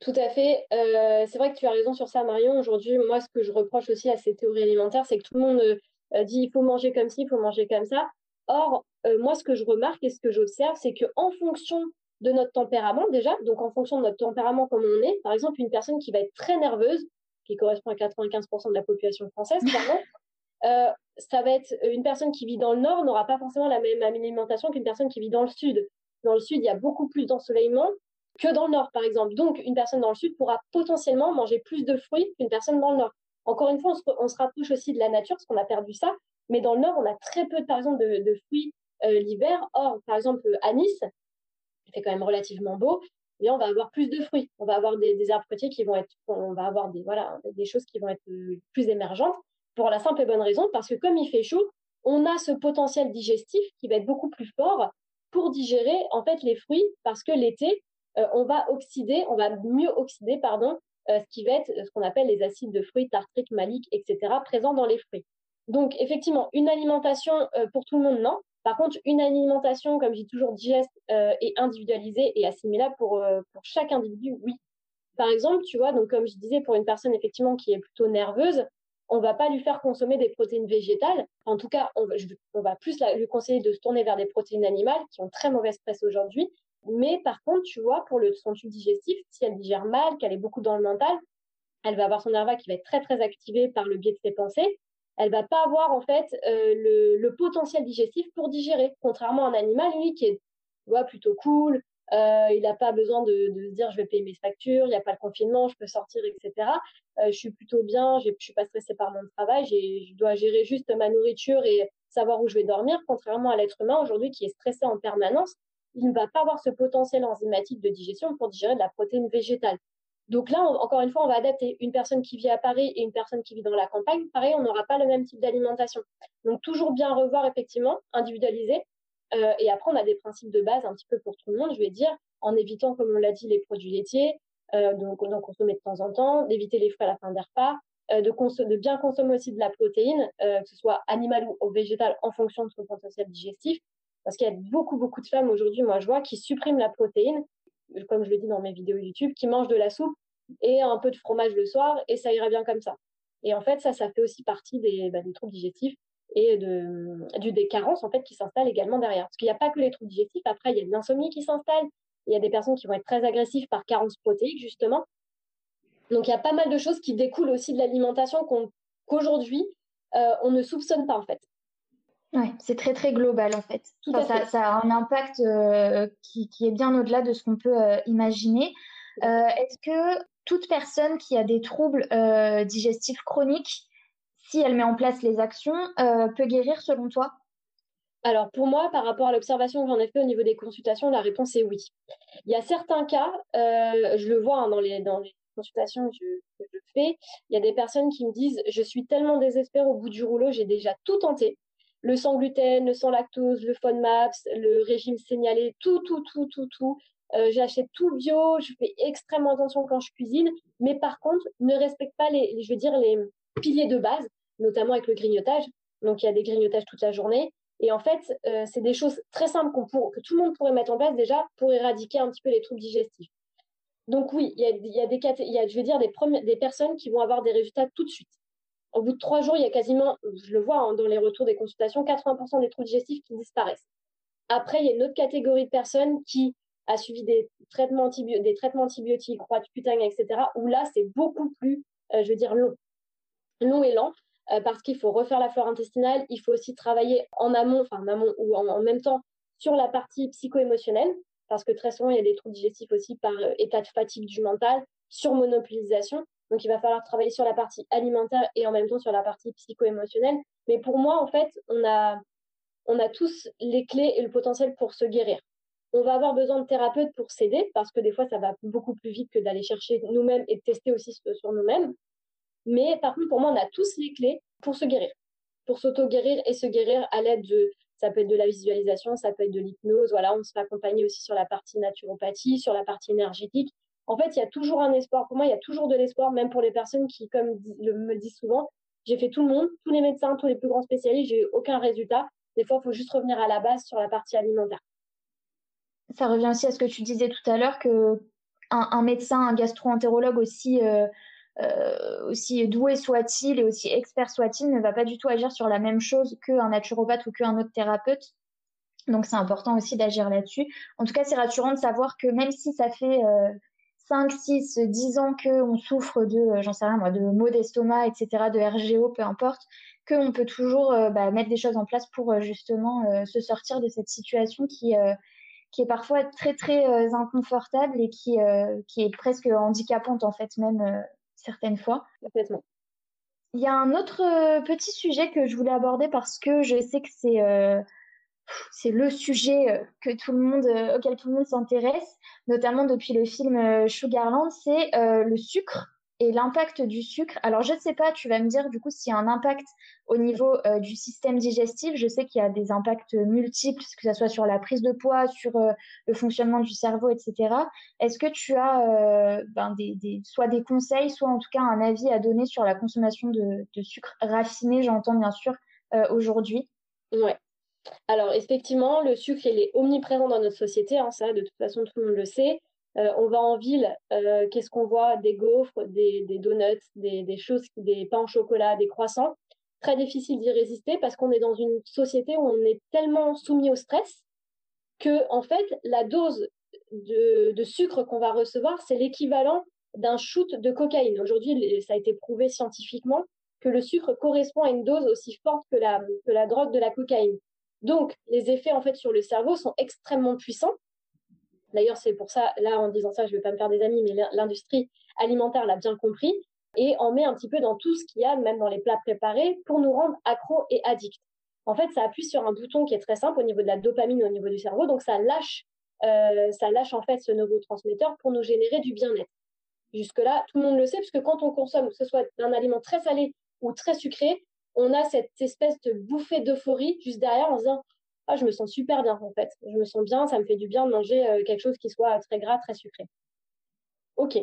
Speaker 2: Tout à fait. Euh, c'est vrai que tu as raison sur ça, Marion. Aujourd'hui, moi, ce que je reproche aussi à ces théories alimentaires, c'est que tout le monde dit il faut manger comme ci, il faut manger comme ça. Or, moi, ce que je remarque et ce que j'observe, c'est que en fonction de notre tempérament déjà, donc en fonction de notre tempérament comme on est, par exemple, une personne qui va être très nerveuse, qui correspond à 95% de la population française. Euh, ça va être une personne qui vit dans le nord n'aura pas forcément la même alimentation qu'une personne qui vit dans le sud. Dans le sud, il y a beaucoup plus d'ensoleillement que dans le nord, par exemple. Donc, une personne dans le sud pourra potentiellement manger plus de fruits qu'une personne dans le nord. Encore une fois, on se, rapproche aussi de la nature parce qu'on a perdu ça. Mais dans le nord, on a très peu, par exemple, de, fruits euh, l'hiver. Or, par exemple, à Nice, il fait quand même relativement beau, et on va avoir plus de fruits. On va avoir des, arbres fruitiers qui vont être, on va avoir des, voilà, des choses qui vont être plus émergentes pour la simple et bonne raison, parce que comme il fait chaud, on a ce potentiel digestif qui va être beaucoup plus fort pour digérer en fait les fruits, parce que l'été, euh, on va oxyder, on va mieux oxyder, pardon, euh, ce qui va être ce qu'on appelle les acides de fruits, tartriques, maliques, etc., présents dans les fruits. Donc, effectivement, une alimentation euh, pour tout le monde, non. Par contre, une alimentation, comme j'ai toujours digeste et individualisée et assimilable pour, pour chaque individu, oui. Par exemple, tu vois, donc comme je disais, pour une personne effectivement qui est plutôt nerveuse, on va pas lui faire consommer des protéines végétales. En tout cas, on va, plus lui conseiller de se tourner vers des protéines animales qui ont très mauvaise presse aujourd'hui. Mais par contre, tu vois, pour le, son tube digestif, si elle digère mal, qu'elle est beaucoup dans le mental, elle va avoir son nerveux qui va être très très activé par le biais de ses pensées. Elle va pas avoir en fait euh, le, potentiel digestif pour digérer, contrairement à un animal lui qui est plutôt cool, euh, il n'a pas besoin de, se dire je vais payer mes factures, il n'y a pas le confinement, je peux sortir, etc. Euh, je suis plutôt bien, je suis pas stressée par mon travail, je dois gérer juste ma nourriture et savoir où je vais dormir, contrairement à l'être humain aujourd'hui qui est stressé en permanence. Il ne va pas avoir ce potentiel enzymatique de digestion pour digérer de la protéine végétale. Donc là, encore une fois, on va adapter une personne qui vit à Paris et une personne qui vit dans la campagne. Pareil, on n'aura pas le même type d'alimentation. Donc toujours bien revoir effectivement, individualiser euh, et après, on a des principes de base un petit peu pour tout le monde, je vais dire, en évitant, comme on l'a dit, les produits laitiers, euh, donc d'en consommer de temps en temps, d'éviter les fruits à la fin des repas, euh, de, bien consommer aussi de la protéine, que ce soit animale ou, végétale, en fonction de son potentiel digestif. Parce qu'il y a beaucoup, beaucoup de femmes aujourd'hui, moi je vois, qui suppriment la protéine, comme je le dis dans mes vidéos YouTube, qui mangent de la soupe et un peu de fromage le soir, et ça ira bien comme ça. Et en fait, ça, ça fait aussi partie des, bah, des troubles digestifs et de, du, des carences en fait qui s'installent également derrière. Parce qu'il n'y a pas que les troubles digestifs, après il y a de l'insomnie qui s'installe, il y a des personnes qui vont être très agressives par carence protéique justement. Donc il y a pas mal de choses qui découlent aussi de l'alimentation qu'aujourd'hui euh, on ne soupçonne pas en fait.
Speaker 1: Ouais, c'est très très global en fait. ça, ça, a un impact euh, qui, qui, est bien au-delà de ce qu'on peut euh, imaginer. Est-ce que toute personne qui a des troubles digestifs chroniques si elle met en place les actions, euh, peut guérir selon toi?
Speaker 2: Alors pour moi, par rapport à l'observation que j'en ai fait au niveau des consultations, la réponse est oui. Il y a certains cas, euh, je le vois hein, dans, les, dans les consultations que je, fais, il y a des personnes qui me disent je suis tellement désespérée au bout du rouleau, j'ai déjà tout tenté. Le sans gluten, le sans lactose, le FODMAPS, le régime signalé, tout, tout, tout, tout, tout. Euh, j'achète tout bio, je fais extrêmement attention quand je cuisine, mais par contre, ne respecte pas les, je veux dire, les piliers de base notamment avec le grignotage. Donc, il y a des grignotages toute la journée. Et en fait, euh, c'est des choses très simples que tout le monde pourrait mettre en place déjà pour éradiquer un petit peu les troubles digestifs. Donc oui, il y a, des y a, je dire, des, des personnes qui vont avoir des résultats tout de suite. Au bout de trois jours, il y a quasiment, je le vois hein, dans les retours des consultations, 80% des troubles digestifs qui disparaissent. Après, il y a une autre catégorie de personnes qui a suivi des traitements, des traitements antibiotiques, croix de etc., où là, c'est beaucoup plus, euh, je veux dire, long. Long et lent. Euh, parce qu'il faut refaire la flore intestinale, il faut aussi travailler en amont, enfin en amont ou en, même temps sur la partie psycho-émotionnelle, parce que très souvent il y a des troubles digestifs aussi par euh, état de fatigue du mental, sur monopolisation. Donc il va falloir travailler sur la partie alimentaire et en même temps sur la partie psycho-émotionnelle. Mais pour moi, en fait, on a, on a tous les clés et le potentiel pour se guérir. On va avoir besoin de thérapeutes pour s'aider, parce que des fois, ça va beaucoup plus vite que d'aller chercher nous-mêmes et de tester aussi sur nous-mêmes. Mais par contre, pour moi, on a tous les clés pour se guérir, pour s'auto-guérir et se guérir à l'aide de, ça peut être de la visualisation, ça peut être de l'hypnose. Voilà, on se fait accompagner aussi sur la partie naturopathie, sur la partie énergétique. En fait, il y a toujours un espoir. Pour moi, il y a toujours de l'espoir, même pour les personnes qui, comme me disent souvent, j'ai fait tout le monde, tous les médecins, tous les plus grands spécialistes, j'ai eu aucun résultat. Des fois, il faut juste revenir à la base sur la partie alimentaire.
Speaker 1: Ça revient aussi à ce que tu disais tout à l'heure que un, médecin, un gastro-entérologue aussi euh, euh, doué soit-il et aussi expert soit-il, ne va pas du tout agir sur la même chose qu'un naturopathe ou qu'un autre thérapeute. Donc c'est important aussi d'agir là-dessus. En tout cas, c'est rassurant de savoir que même si ça fait euh, 5, 6, 10 ans qu'on souffre de, euh, j'en sais rien moi, de maux d'estomac, etc., de RGO, peu importe, qu'on peut toujours euh, bah, mettre des choses en place pour justement se sortir de cette situation qui, qui est parfois très très inconfortable et qui, qui est presque handicapante en fait même certaines fois.
Speaker 2: Complètement.
Speaker 1: Il y a un autre euh, petit sujet que je voulais aborder parce que je sais que c'est euh, c'est le sujet que tout le monde, auquel tout le monde s'intéresse, notamment depuis le film Sugarland, c'est le sucre et l'impact du sucre. Alors, je ne sais pas, tu vas me dire du coup s'il y a un impact au niveau euh, du système digestif. Je sais qu'il y a des impacts multiples, que ce soit sur la prise de poids, sur euh, le fonctionnement du cerveau, etc. Est-ce que tu as euh, ben, des, soit des conseils, soit en tout cas un avis à donner sur la consommation de, sucre raffiné, j'entends bien sûr, aujourd'hui?
Speaker 2: Alors, effectivement, le sucre, est omniprésent dans notre société. Hein, ça, de toute façon, tout le monde le sait. Euh, on va en ville, euh, qu'est-ce qu'on voit? Des gaufres, des, donuts, des, choses, des pains au chocolat, des croissants. Très difficile d'y résister parce qu'on est dans une société où on est tellement soumis au stress que, en fait, la dose de, sucre qu'on va recevoir, c'est l'équivalent d'un shoot de cocaïne. Aujourd'hui, ça a été prouvé scientifiquement que le sucre correspond à une dose aussi forte que la, que la drogue de la cocaïne. Donc, les effets en fait sur le cerveau sont extrêmement puissants D'ailleurs, c'est pour ça, là, en disant ça, je ne vais pas me faire des amis, mais l'industrie alimentaire l'a bien compris et en met un petit peu dans tout ce qu'il y a, même dans les plats préparés, pour nous rendre accros et addicts. En fait, ça appuie sur un bouton qui est très simple au niveau de la dopamine, au niveau du cerveau, donc ça lâche, euh, ça lâche en fait ce neurotransmetteur pour nous générer du bien-être. Jusque-là, tout le monde le sait, puisque quand on consomme, que ce soit un aliment très salé ou très sucré, on a cette espèce de bouffée d'euphorie juste derrière en se disant ah, je me sens super bien en fait. Je me sens bien, ça me fait du bien de manger euh, quelque chose qui soit très gras, très sucré. Ok.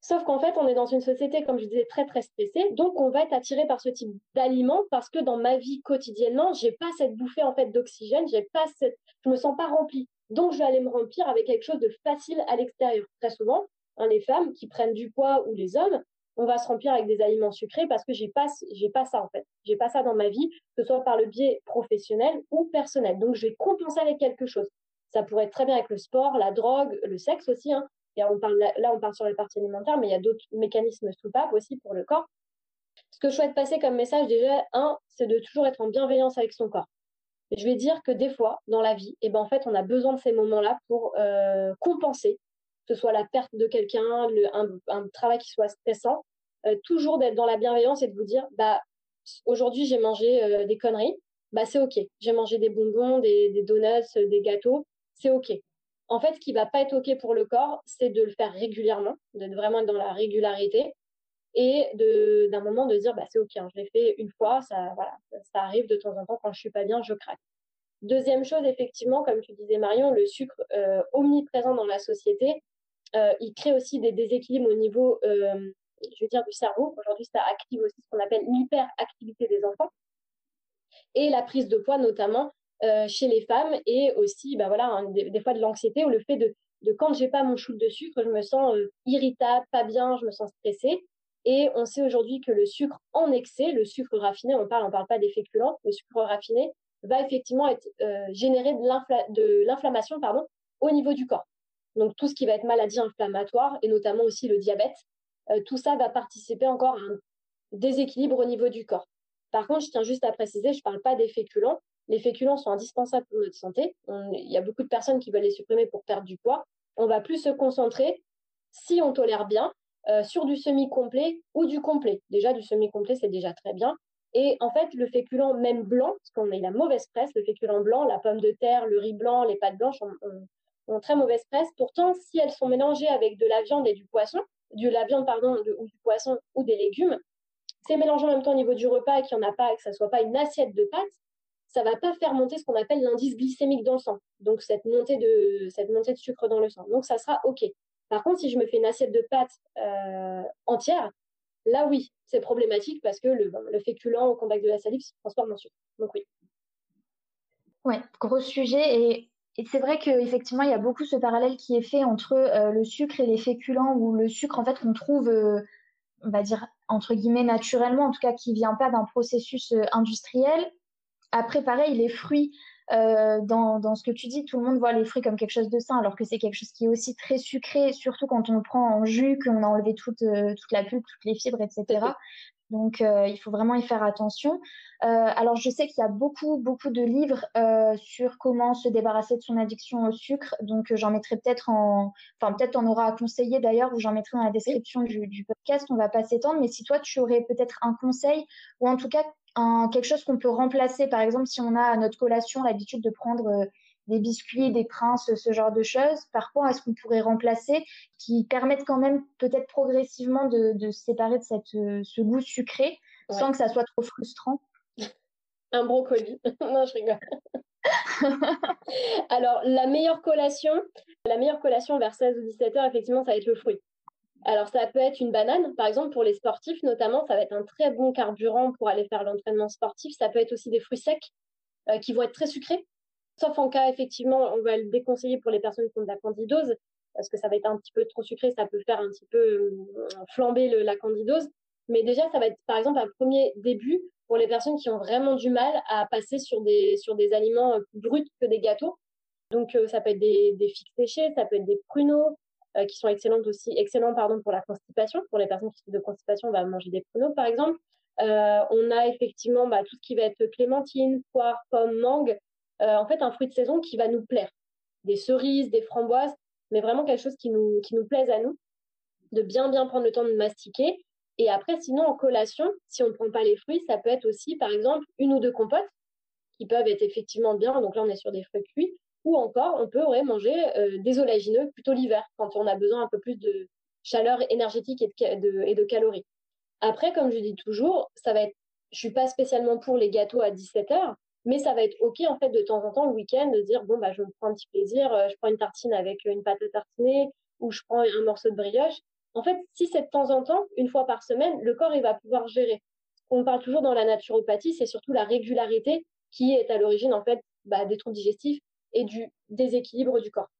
Speaker 2: Sauf qu'en fait, on est dans une société, comme je disais, très très stressée. Donc, on va être attiré par ce type d'aliments parce que dans ma vie quotidiennement, j'ai pas cette bouffée en fait d'oxygène, j'ai pas cette, je me sens pas remplie. Donc, je vais aller me remplir avec quelque chose de facile à l'extérieur. Très souvent, les femmes qui prennent du poids ou les hommes, on va se remplir avec des aliments sucrés parce que j'ai pas j'ai pas ça en fait. J'ai pas ça dans ma vie, que ce soit par le biais professionnel ou personnel. Donc je vais compenser avec quelque chose. Ça pourrait être très bien avec le sport, la drogue, le sexe aussi. Hein. Et on parle, là, on parle sur la partie alimentaire, mais il y a d'autres mécanismes soupapes aussi pour le corps. Ce que je souhaite passer comme message, déjà, un, c'est de toujours être en bienveillance avec son corps. Je vais dire que des fois, dans la vie, eh ben, en fait, on a besoin de ces moments-là pour euh, compenser, ce soit la perte de quelqu'un, un, travail qui soit stressant, euh, toujours d'être dans la bienveillance et de vous dire, bah, aujourd'hui j'ai mangé euh, des conneries, bah c'est ok. J'ai mangé des bonbons, des, donuts, euh, des gâteaux, c'est ok. En fait, ce qui va pas être ok pour le corps, c'est de le faire régulièrement, d'être vraiment dans la régularité et d'un moment de dire bah c'est ok, hein, je l'ai fait une fois, ça arrive de temps en temps quand je suis pas bien, je craque. Deuxième chose, effectivement, comme tu disais Marion, le sucre omniprésent dans la société, il crée aussi des déséquilibres au niveau je veux dire, du cerveau. Aujourd'hui, ça active aussi ce qu'on appelle l'hyperactivité des enfants et la prise de poids, notamment euh, chez les femmes, et aussi, bah voilà, hein, des, fois de l'anxiété ou le fait de, de quand j'ai pas mon shoot de sucre, je me sens euh, irritable, pas bien, je me sens stressée. Et on sait aujourd'hui que le sucre en excès, le sucre raffiné, on parle, on parle pas des féculents, le sucre raffiné va effectivement être, euh, générer de l'inflammation, pardon, au niveau du corps. Donc tout ce qui va être maladie inflammatoire et notamment aussi le diabète, euh, tout ça va participer encore à un déséquilibre au niveau du corps. Par contre, je tiens juste à préciser, je ne parle pas des féculents. Les féculents sont indispensables pour notre santé. il y a beaucoup de personnes qui veulent les supprimer pour perdre du poids. On va plus se concentrer, si on tolère bien, euh, sur du semi-complet ou du complet. Déjà, du semi-complet, c'est déjà très bien. Et en fait, le féculent, même blanc, parce qu'on a la mauvaise presse, le féculent blanc, la pomme de terre, le riz blanc, les pâtes blanches ont très mauvaise presse. Pourtant, si elles sont mélangées avec de la viande et du poisson, de la viande pardon, ou du poisson ou des légumes, c'est mélangé en même temps au niveau du repas et qu'il n'y en a pas, que ça soit pas une assiette de pâtes, ça va pas faire monter ce qu'on appelle l'indice glycémique dans le sang. Donc cette montée de cette montée de sucre dans le sang. Donc ça sera ok. Par contre, si je me fais une assiette de pâtes euh, entière, là oui, c'est problématique parce que le, le féculent au contact de la salive se transforme en sucre. Donc oui.
Speaker 1: Ouais, gros sujet et et c'est vrai qu'effectivement, il y a beaucoup ce parallèle qui est fait entre euh, le sucre et les féculents, ou le sucre, en fait, qu'on trouve, euh, on va dire, entre guillemets, naturellement, en tout cas, qui vient pas d'un processus euh, industriel. Après, pareil, les fruits, dans, dans, ce que tu dis, tout le monde voit les fruits comme quelque chose de sain, alors que c'est quelque chose qui est aussi très sucré, surtout quand on le prend en jus, qu'on a enlevé toute, toute la pulpe, toutes les fibres, etc. Donc, euh, il faut vraiment y faire attention. Euh, alors, je sais qu'il y a beaucoup, beaucoup de livres euh, sur comment se débarrasser de son addiction au sucre. Donc, j'en mettrai peut-être en, enfin, peut-être on aura à conseiller d'ailleurs, ou j'en mettrai dans la description du, podcast. On va pas s'étendre. Mais si toi, tu aurais peut-être un conseil, ou en tout cas, quelque chose qu'on peut remplacer. Par exemple, si on a à notre collation l'habitude de prendre des biscuits, des princes, ce genre de choses, par quoi est-ce qu'on pourrait remplacer qui permettent quand même peut-être progressivement de, se séparer de cette, ce goût sucré sans que ça soit trop frustrant
Speaker 2: Un brocoli. non, je rigole. Alors, la meilleure collation, la meilleure collation vers 16 ou 17 heures, effectivement, ça va être le fruit. Alors, ça peut être une banane, par exemple, pour les sportifs notamment, ça va être un très bon carburant pour aller faire l'entraînement sportif. Ça peut être aussi des fruits secs euh, qui vont être très sucrés, sauf en cas, effectivement, on va le déconseiller pour les personnes qui ont de la candidose, parce que ça va être un petit peu trop sucré, ça peut faire un petit peu euh, flamber la candidose. Mais déjà, ça va être, par exemple, un premier début pour les personnes qui ont vraiment du mal à passer sur des, sur des aliments euh, plus bruts que des gâteaux. Donc, euh, ça peut être des, figues séchées, ça peut être des pruneaux, qui sont excellentes aussi, excellents pardon, pour la constipation. Pour les personnes qui sont de constipation, on va manger des pruneaux, par exemple. on a effectivement bah, tout ce qui va être clémentine, poire, pomme, mangue. En fait, un fruit de saison qui va nous plaire. Des cerises, des framboises, mais vraiment quelque chose qui nous, qui nous plaise à nous. De bien, bien prendre le temps de mastiquer et après, sinon, en collation, si on ne prend pas les fruits, ça peut être aussi, par exemple, une ou deux compotes qui peuvent être effectivement bien. Donc là, on est sur des fruits cuits. Ou encore, on peut manger euh, des oléagineux plutôt l'hiver, quand on a besoin un peu plus de chaleur énergétique et de, et de calories. Après, comme je dis toujours, ça va être, je suis pas spécialement pour les gâteaux à 17 heures, mais ça va être ok en fait de temps en temps le week-end de dire bon bah je me prends un petit plaisir, euh, je prends une tartine avec une pâte à tartiner ou je prends un morceau de brioche en fait, si c'est de temps en temps, une fois par semaine, le corps il va pouvoir gérer. On parle toujours dans la naturopathie, c'est surtout la régularité qui est à l'origine en fait bah, des troubles digestifs et du déséquilibre du corps.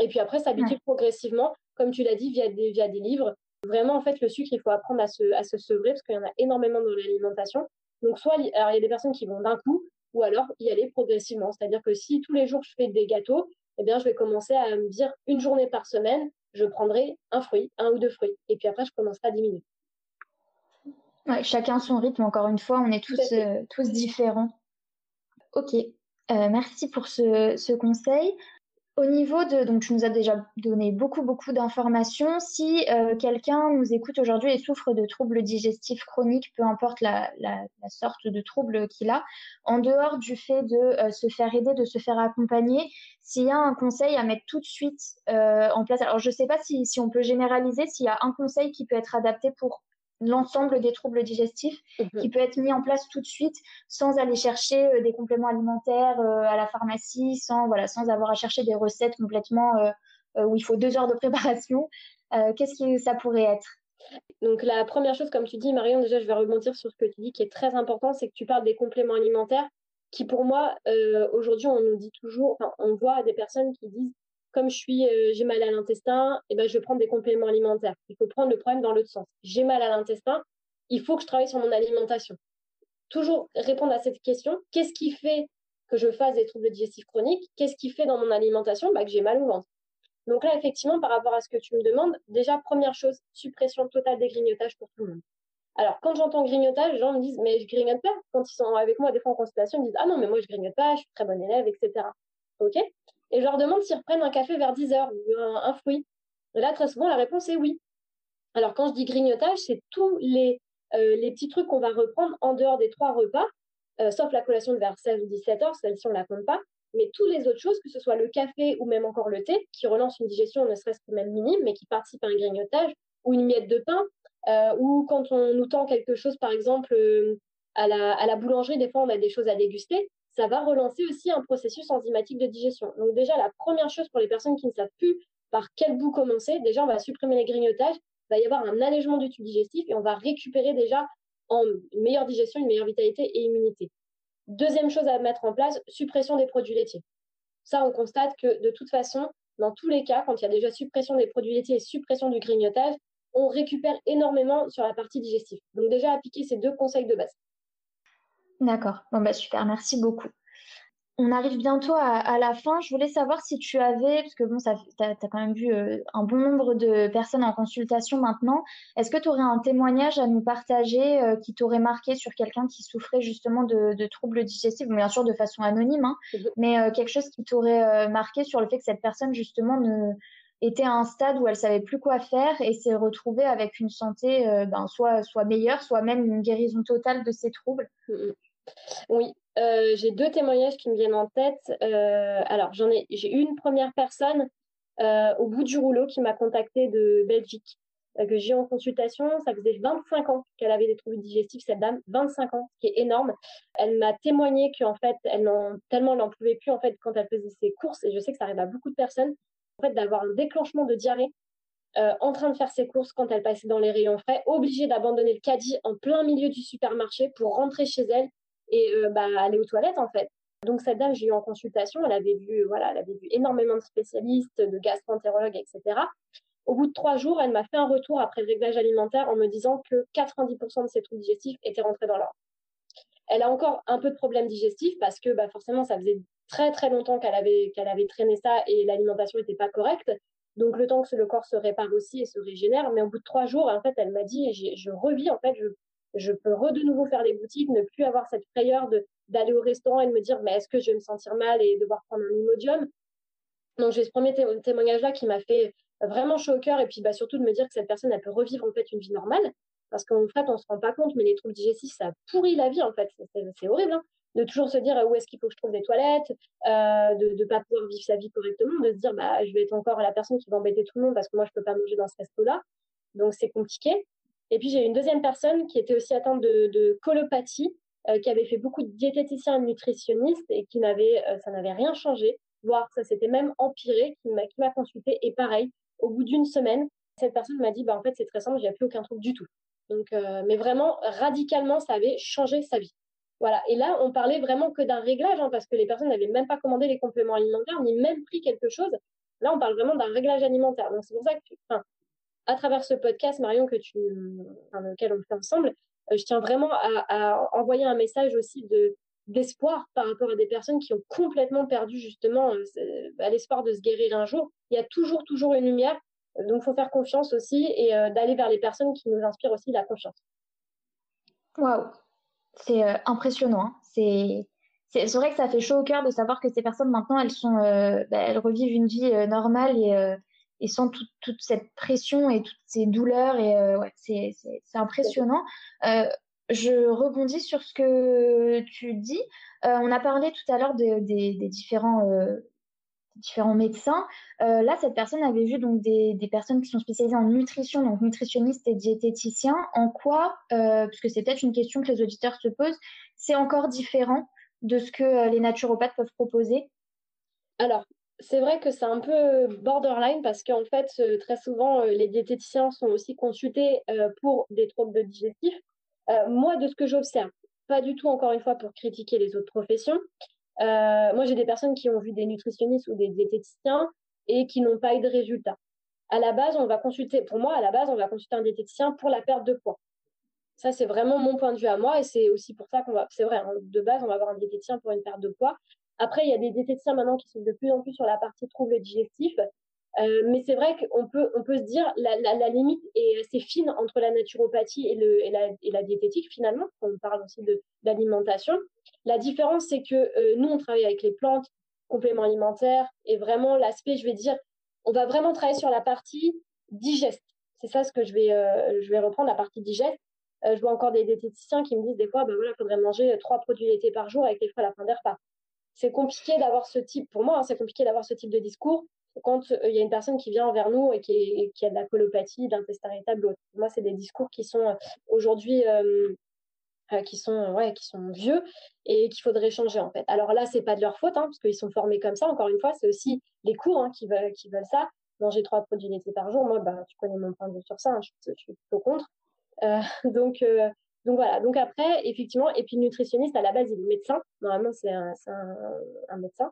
Speaker 2: Et puis après, s'habituer progressivement, comme tu l'as dit, via des, via des livres. Vraiment, en fait, le sucre, il faut apprendre à se, à se sevrer parce qu'il y en a énormément dans l'alimentation. Donc, soit, alors, il y a des personnes qui vont d'un coup, ou alors y aller progressivement. C'est-à-dire que si tous les jours je fais des gâteaux, eh bien, je vais commencer à me dire une journée par semaine, je prendrai un fruit, un ou deux fruits. Et puis après, je commencerai à diminuer.
Speaker 1: Ouais, chacun son rythme, encore une fois, on est tous, euh, tous différents. Ok, euh, merci pour ce, ce, conseil. Au niveau de, donc tu nous as déjà donné beaucoup, beaucoup d'informations. Si euh, quelqu'un nous écoute aujourd'hui et souffre de troubles digestifs chroniques, peu importe la, sorte de trouble qu'il a, en dehors du fait de euh, se faire aider, de se faire accompagner, s'il y a un conseil à mettre tout de suite euh, en place, alors je ne sais pas si, si on peut généraliser, s'il y a un conseil qui peut être adapté pour l'ensemble des troubles digestifs mhm. qui peut être mis en place tout de suite sans aller chercher euh, des compléments alimentaires euh, à la pharmacie, sans, voilà, sans avoir à chercher des recettes complètement euh, où il faut deux heures de préparation. Qu'est-ce que ça pourrait être?
Speaker 2: Donc la première chose, comme tu dis, Marion, déjà je vais rebondir sur ce que tu dis qui est très important, c'est que tu parles des compléments alimentaires qui pour moi, aujourd'hui on nous dit toujours, on voit des personnes qui disent comme je suis, euh, j'ai mal à l'intestin, et eh ben, je vais prendre des compléments alimentaires. Il faut prendre le problème dans l'autre sens. J'ai mal à l'intestin, il faut que je travaille sur mon alimentation. Toujours répondre à cette question. Qu'est-ce qui fait que je fasse des troubles digestifs chroniques? Qu'est-ce qui fait dans mon alimentation bah, que j'ai mal au ventre? Donc là, effectivement, par rapport à ce que tu me demandes, déjà, première chose, suppression totale des grignotages pour tout le monde. Alors, quand j'entends grignotage, les gens me disent, mais je grignote pas. Quand ils sont avec moi, des fois en consultation, ils me disent, ah non, mais moi, je grignote pas, je suis très bonne élève, etc. OK? Et je leur demande s'ils reprennent un café vers 10 heures ou un, fruit. Et là, très souvent, la réponse est oui. Alors, quand je dis grignotage, c'est tous les, euh, les petits trucs qu'on va reprendre en dehors des trois repas, euh, sauf la collation de vers 16 ou 17 heures, celle-ci, on ne la compte pas. Mais toutes les autres choses, que ce soit le café ou même encore le thé, qui relance une digestion ne serait-ce que même minime, mais qui participe à un grignotage, ou une miette de pain, euh, ou quand on nous tend quelque chose, par exemple, à la, à la boulangerie, des fois, on a des choses à déguster ça va relancer aussi un processus enzymatique de digestion. Donc déjà, la première chose pour les personnes qui ne savent plus par quel bout commencer, déjà, on va supprimer les grignotages, il va y avoir un allègement du tube digestif et on va récupérer déjà en une meilleure digestion, une meilleure vitalité et immunité. Deuxième chose à mettre en place, suppression des produits laitiers. Ça, on constate que de toute façon, dans tous les cas, quand il y a déjà suppression des produits laitiers et suppression du grignotage, on récupère énormément sur la partie digestive. Donc déjà, appliquer ces deux conseils de base.
Speaker 1: D'accord. Bon, bah super, merci beaucoup. On arrive bientôt à, la fin. Je voulais savoir si tu avais, parce que bon, tu as, quand même vu euh, un bon nombre de personnes en consultation maintenant. Est-ce que tu aurais un témoignage à nous partager euh, qui t'aurait marqué sur quelqu'un qui souffrait justement de, troubles digestifs, bien sûr de façon anonyme, hein, mais euh, quelque chose qui t'aurait marqué sur le fait que cette personne justement ne, était à un stade où elle savait plus quoi faire et s'est retrouvée avec une santé ben, soit, soit meilleure, soit même une guérison totale de ses troubles?
Speaker 2: Oui, j'ai deux témoignages qui me viennent en tête. alors, j'en ai, j'ai une première personne au bout du rouleau qui m'a contactée de Belgique euh, que j'ai en consultation. Ça faisait 25 ans qu'elle avait des troubles digestifs, cette dame, 25 ans, ce qui est énorme. Elle m'a témoigné qu'en fait, elle n'en, tellement elle n'en pouvait plus en fait quand elle faisait ses courses, et je sais que ça arrive à beaucoup de personnes, en fait, d'avoir un déclenchement de diarrhée euh, en train de faire ses courses quand elle passait dans les rayons frais, obligée d'abandonner le caddie en plein milieu du supermarché pour rentrer chez elle et euh, bah, aller aux toilettes en fait. Donc cette dame, j'ai eu en consultation, elle avait vu, voilà, elle avait vu énormément de spécialistes, de gastroentérologues, etc. Au bout de trois jours, elle m'a fait un retour après le réglage alimentaire en me disant que 90% de ses troubles digestifs étaient rentrés dans l'ordre. Elle a encore un peu de problèmes digestifs parce que bah, forcément, ça faisait très très longtemps qu'elle avait, qu'elle avait traîné ça et l'alimentation n'était pas correcte. Donc le temps que le corps se répare aussi et se régénère. Mais au bout de trois jours, en fait, elle m'a dit, je revis, en fait, je, je peux de nouveau faire les boutiques, ne plus avoir cette frayeur d'aller au restaurant et de me dire, mais est-ce que je vais me sentir mal et devoir prendre un Imodium? Donc j'ai ce premier témoignage-là qui m'a fait vraiment chaud au cœur et puis bah, surtout de me dire que cette personne elle peut revivre en fait une vie normale. Parce qu'en fait on se rend pas compte mais les troubles digestifs ça pourrit la vie en fait. C'est horrible hein, de toujours se dire où est-ce qu'il faut que je trouve des toilettes euh, de ne pas pouvoir vivre sa vie correctement de se dire bah je vais être encore la personne qui va embêter tout le monde parce que moi je peux pas manger dans ce resto là donc c'est compliqué et puis j'ai une deuxième personne qui était aussi atteinte de, colopathie euh, qui avait fait beaucoup de diététiciens et nutritionnistes et qui n'avait euh, ça n'avait rien changé voire ça s'était même empiré qui m'a consulté et pareil au bout d'une semaine, cette personne m'a dit, bah, en fait, c'est très simple, j'ai plus aucun trouble du tout. Donc, euh, mais vraiment, radicalement, ça avait changé sa vie. Voilà. Et là, on parlait vraiment que d'un réglage, hein, parce que les personnes n'avaient même pas commandé les compléments alimentaires, ni même pris quelque chose. Là, on parle vraiment d'un réglage alimentaire. Donc, c'est pour ça que, à travers ce podcast, Marion, que tu, enfin, lequel on fait ensemble, euh, je tiens vraiment à, envoyer un message aussi de d'espoir par rapport à des personnes qui ont complètement perdu justement euh, bah, l'espoir de se guérir un jour. Il y a toujours, toujours une lumière. Donc, il faut faire confiance aussi et euh, d'aller vers les personnes qui nous inspirent aussi la confiance.
Speaker 1: Waouh, c'est impressionnant. Hein. C'est c'est vrai que ça fait chaud au cœur de savoir que ces personnes maintenant elles sont bah, elles revivent une vie normale et, et sans toute cette pression et toutes ces douleurs et ouais, c'est impressionnant je rebondis sur ce que tu dis. Euh, on a parlé tout à l'heure des différents, euh, différents médecins. Euh, là, cette personne avait vu donc des, personnes qui sont spécialisées en nutrition, donc nutritionnistes et diététiciens. En quoi, puisque c'est peut-être une question que les auditeurs se posent, c'est encore différent de ce que les naturopathes peuvent proposer?
Speaker 2: Alors, c'est vrai que c'est un peu borderline parce qu'en fait, très souvent, les diététiciens sont aussi consultés pour des troubles digestifs. Euh, moi, de ce que j'observe, pas du tout encore une fois pour critiquer les autres professions. Euh, moi, j'ai des personnes qui ont vu des nutritionnistes ou des diététiciens et qui n'ont pas eu de résultats. À la base, on va consulter, pour moi, à la base, on va consulter un diététicien pour la perte de poids. Ça, c'est vraiment mon point de vue à moi et c'est aussi pour ça qu'on va, c'est vrai, hein, de base, on va avoir un diététicien pour une perte de poids. Après, il y a des diététiciens maintenant qui sont de plus en plus sur la partie troubles digestifs euh, mais c'est vrai qu'on peut, on peut se dire la, la, limite est assez fine entre la naturopathie et, le, et, la, et la diététique finalement. On parle aussi d'alimentation. La différence, c'est que euh, nous, on travaille avec les plantes, compléments alimentaires, et vraiment l'aspect, je vais dire, on va vraiment travailler sur la partie digeste. C'est ça ce que je vais, euh, je vais reprendre, la partie digeste. je vois encore des diététiciens qui me disent des fois, ben voilà, il faudrait manger trois produits laitiers par jour avec les fois à la fin des repas. C'est compliqué d'avoir ce type, pour moi, hein, c'est compliqué d'avoir ce type de discours quand euh, il y a une personne qui vient vers nous et qui, qui a de la colopathie, d'intestin irritable, moi, c'est des discours qui sont euh, aujourd'hui euh, qui sont ouais qui sont vieux et qu'il faudrait changer en fait. Alors là, c'est pas de leur faute hein, parce qu'ils sont formés comme ça. Encore une fois, c'est aussi les cours hein, qui veulent qui veulent ça. Manger trois produits laitiers par jour, moi, bah, tu connais mon point de vue sur ça. Hein, je, suis plutôt contre. Donc donc voilà. Donc après, effectivement, et puis le nutritionniste à la base, il est médecin. Normalement, c'est un, un, un médecin.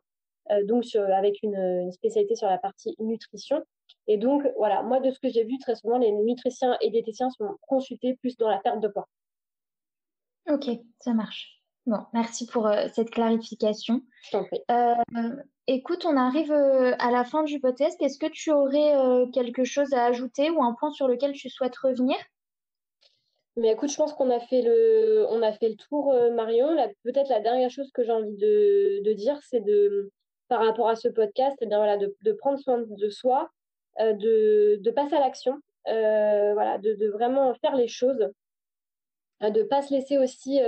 Speaker 2: Euh, donc avec une, spécialité sur la partie nutrition. Et donc, voilà, moi, de ce que j'ai vu, très souvent, les nutritiens et diététiciens sont consultés plus dans la perte de poids.
Speaker 1: Ok, ça marche. Bon, merci pour euh, cette clarification.
Speaker 2: Je t'en prie.
Speaker 1: Euh, écoute, on arrive à la fin du podcast. Est-ce que tu aurais quelque chose à ajouter ou un point sur lequel tu souhaites revenir?
Speaker 2: Mais écoute, je pense qu'on a fait le, on a fait le tour, Marion. Peut-être la dernière chose que j'ai envie de, de dire, c'est de, par rapport à ce podcast, eh bien voilà, de, de, prendre soin de soi, de, de passer à l'action, voilà, de, de, vraiment faire les choses, de ne pas se laisser aussi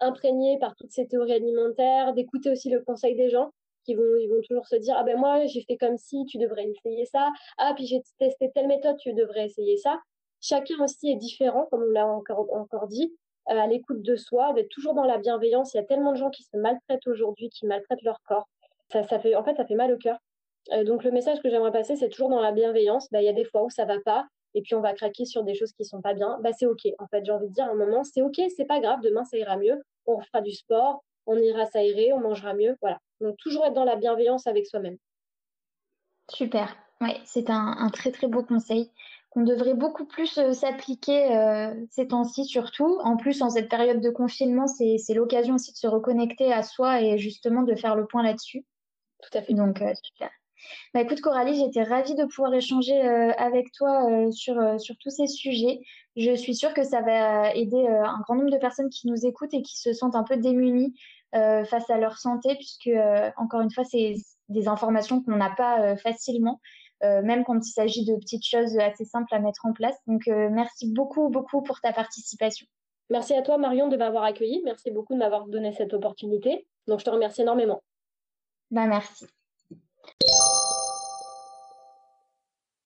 Speaker 2: imprégner par toutes ces théories alimentaires, d'écouter aussi le conseil des gens qui vont, ils vont toujours se dire ah ben moi j'ai fait comme si, tu devrais essayer ça. Ah puis j'ai testé telle méthode, tu devrais essayer ça. Chacun aussi est différent, comme on l'a encore, dit, euh, à l'écoute de soi, d'être toujours dans la bienveillance. Il y a tellement de gens qui se maltraitent aujourd'hui, qui maltraitent leur corps. Ça, ça fait, en fait, ça fait mal au cœur. Euh, donc le message que j'aimerais passer, c'est toujours dans la bienveillance. Ben, il y a des fois où ça va pas, et puis on va craquer sur des choses qui sont pas bien. Bah c'est ok. En fait, j'ai envie de dire à un moment, c'est ok, c'est pas grave. Demain ça ira mieux. On fera du sport, on ira s'aérer, on mangera mieux. Voilà. Donc toujours être dans la bienveillance avec soi-même.
Speaker 1: Super. Ouais, c'est un, très très beau conseil qu'on devrait beaucoup plus euh, s'appliquer euh, ces temps-ci surtout. En plus, en cette période de confinement, c'est l'occasion aussi de se reconnecter à soi et justement de faire le point là-dessus.
Speaker 2: Tout à fait.
Speaker 1: Donc, euh, super. Bah, écoute Coralie, j'étais ravie de pouvoir échanger avec toi sur, sur tous ces sujets. Je suis sûre que ça va aider un grand nombre de personnes qui nous écoutent et qui se sentent un peu démunies face à leur santé, puisque, encore une fois, c'est des informations qu'on n'a pas facilement. Même quand il s'agit de petites choses assez simples à mettre en place. Donc, merci beaucoup, beaucoup pour ta participation.
Speaker 2: Merci à toi, Marion, de m'avoir accueilli. Merci beaucoup de m'avoir donné cette opportunité. Donc, je te remercie énormément.
Speaker 1: Ben, merci.